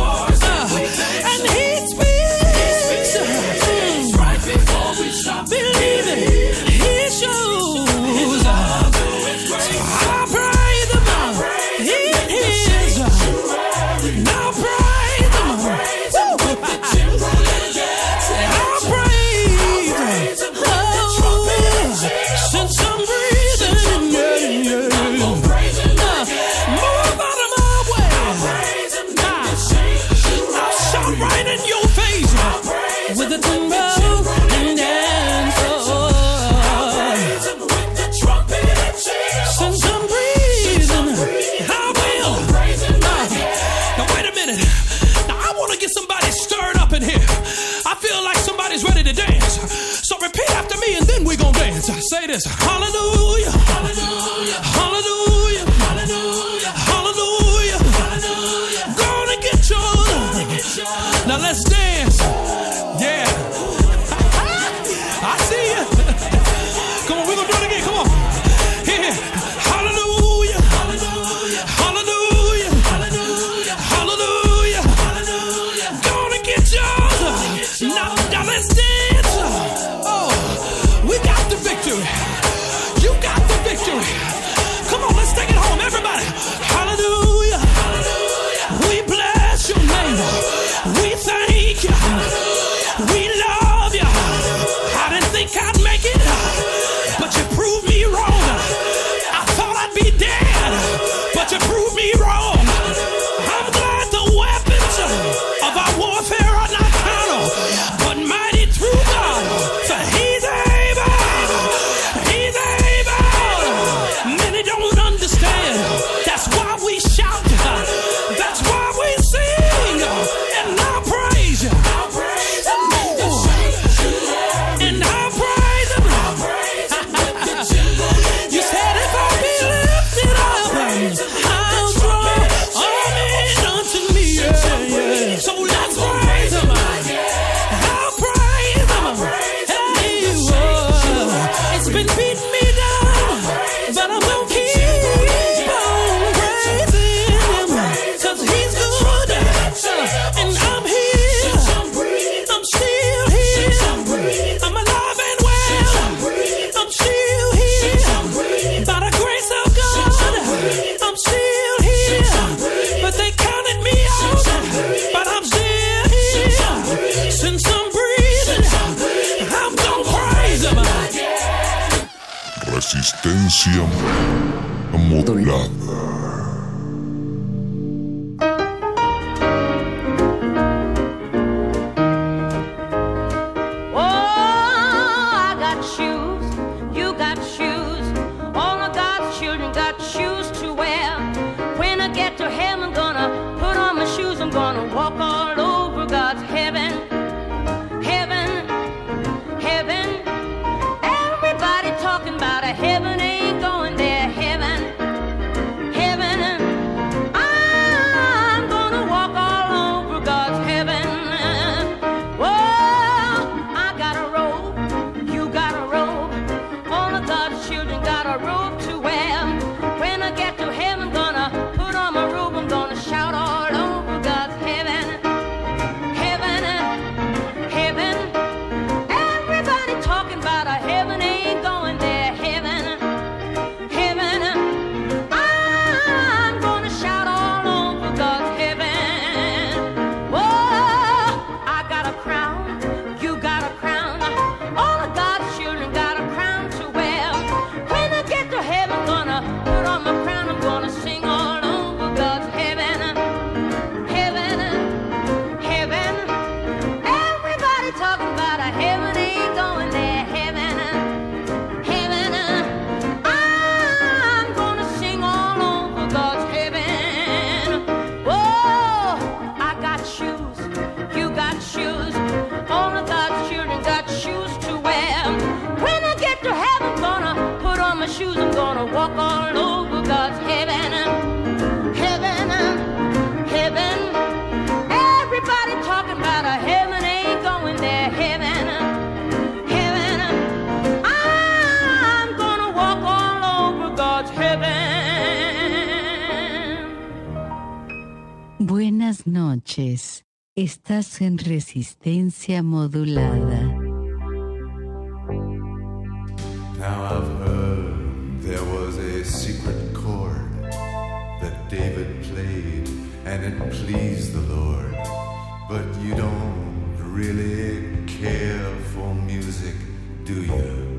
Do you?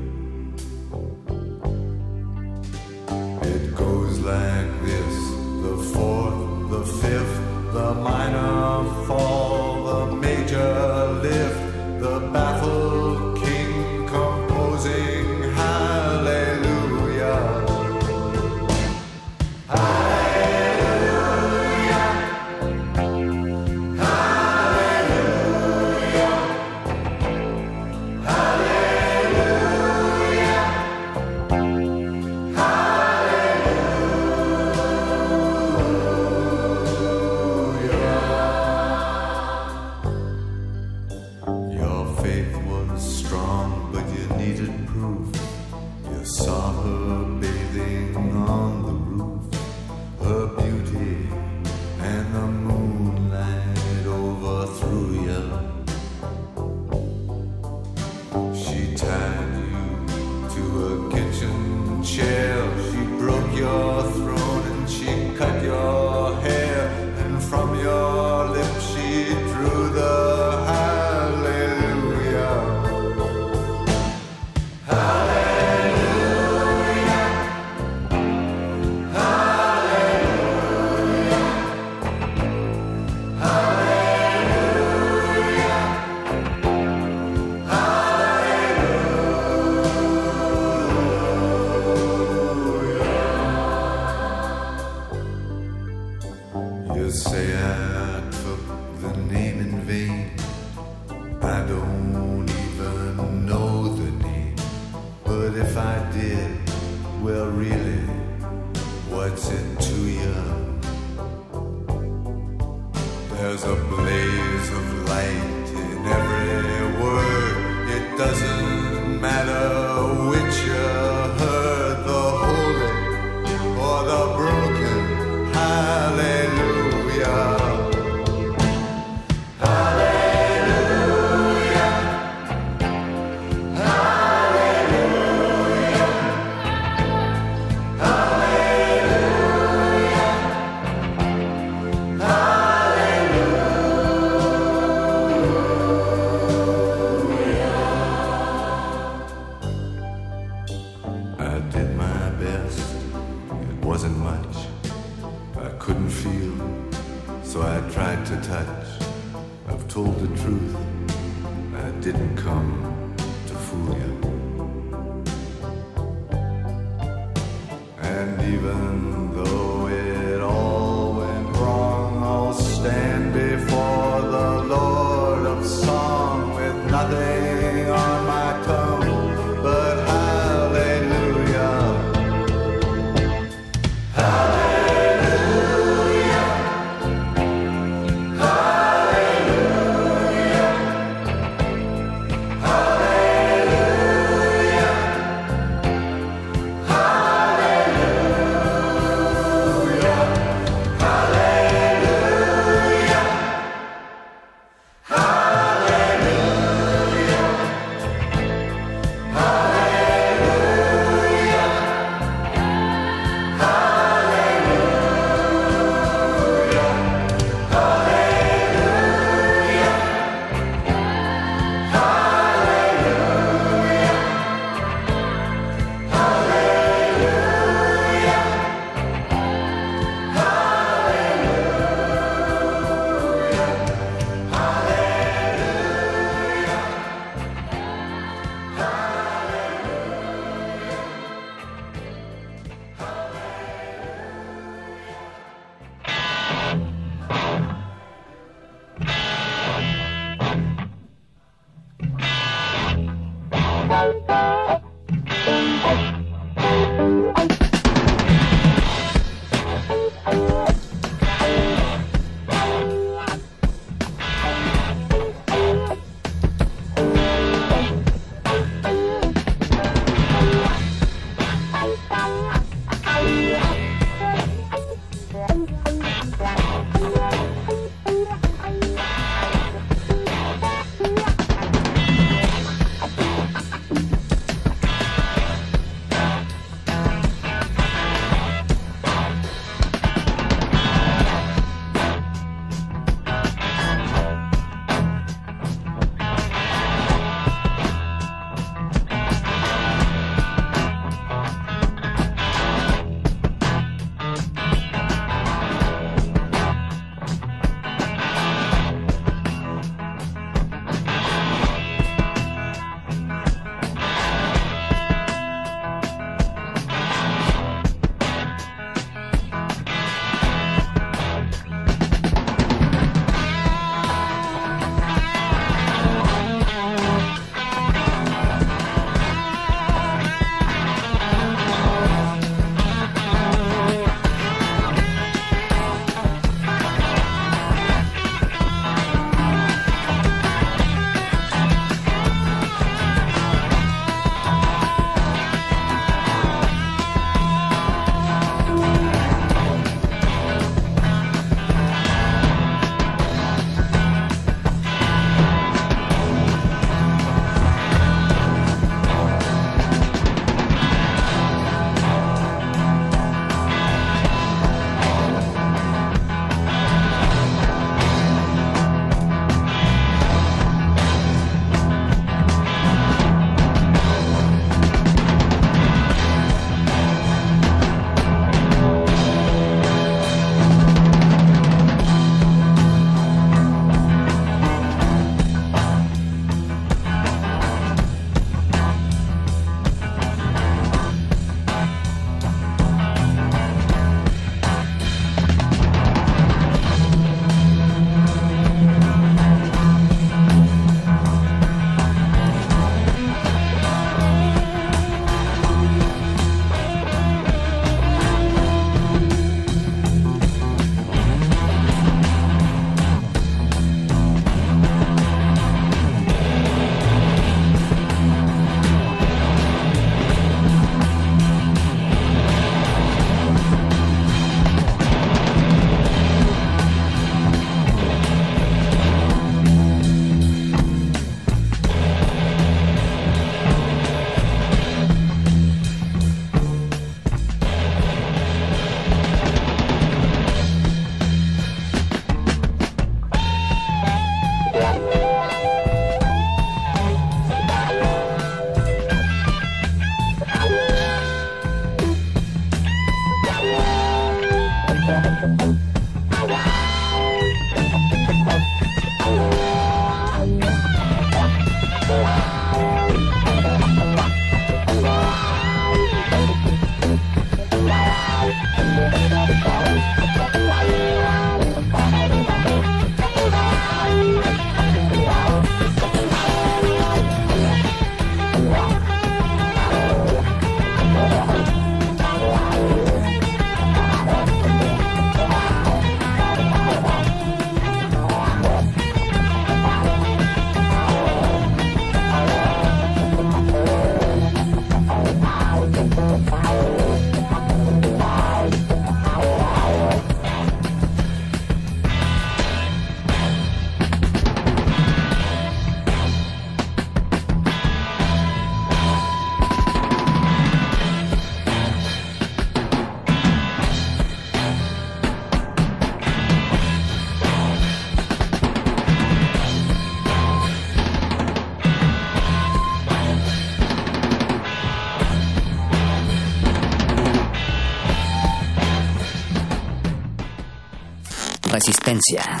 钱。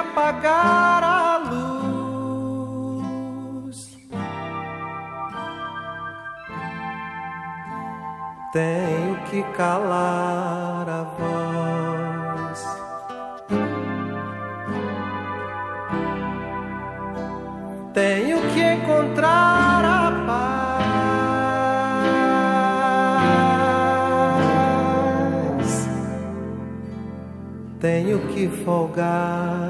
Apagar a luz. Tenho que calar a voz. Tenho que encontrar a paz. Tenho que folgar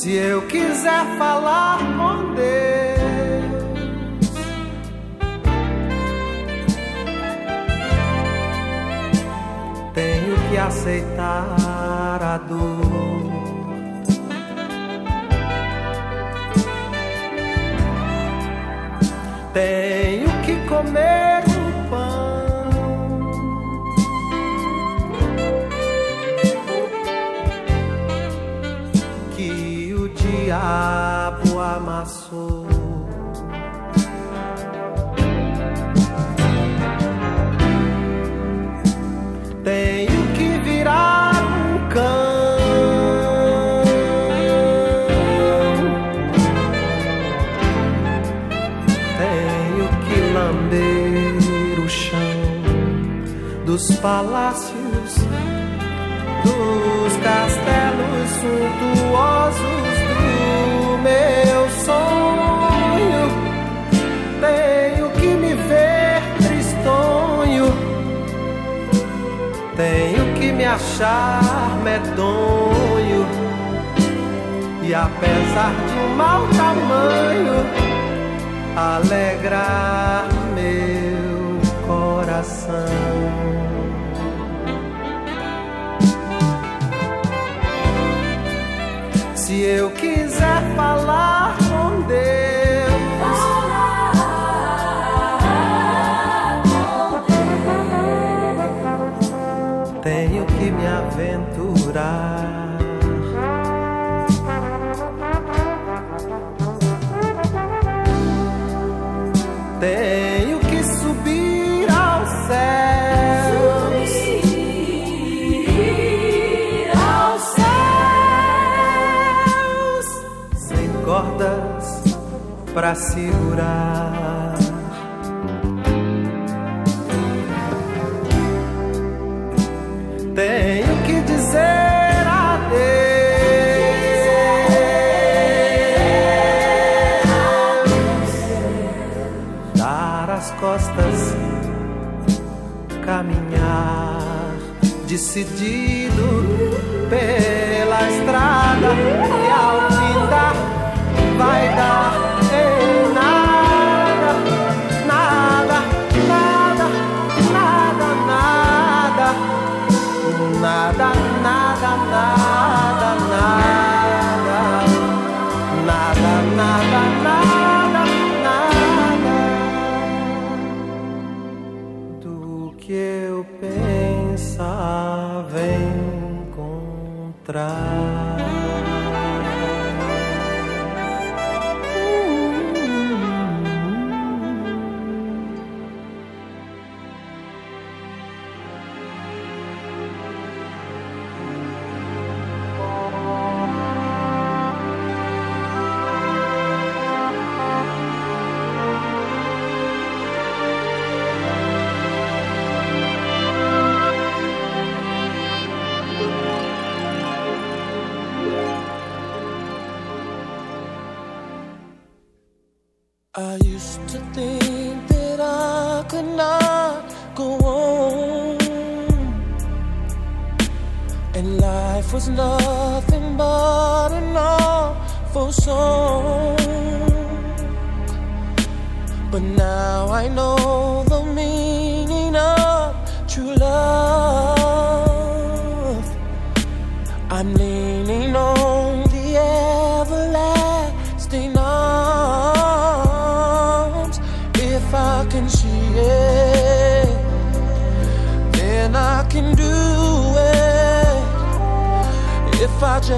Se eu quiser falar com Deus, tenho que aceitar a dor. Tenho que comer diabo amassou. Tenho que virar um cão. Tenho que lamber o chão dos palácios, dos castelos suntuosos me achar medonho. E apesar de um mau tamanho, alegrar meu coração. Se eu quiser falar com Deus, pra segurar. Tenho que dizer adeus. Dar as costas, caminhar decidido pela estrada que eu pensava encontrar. Was nothing but an awful song. But now I know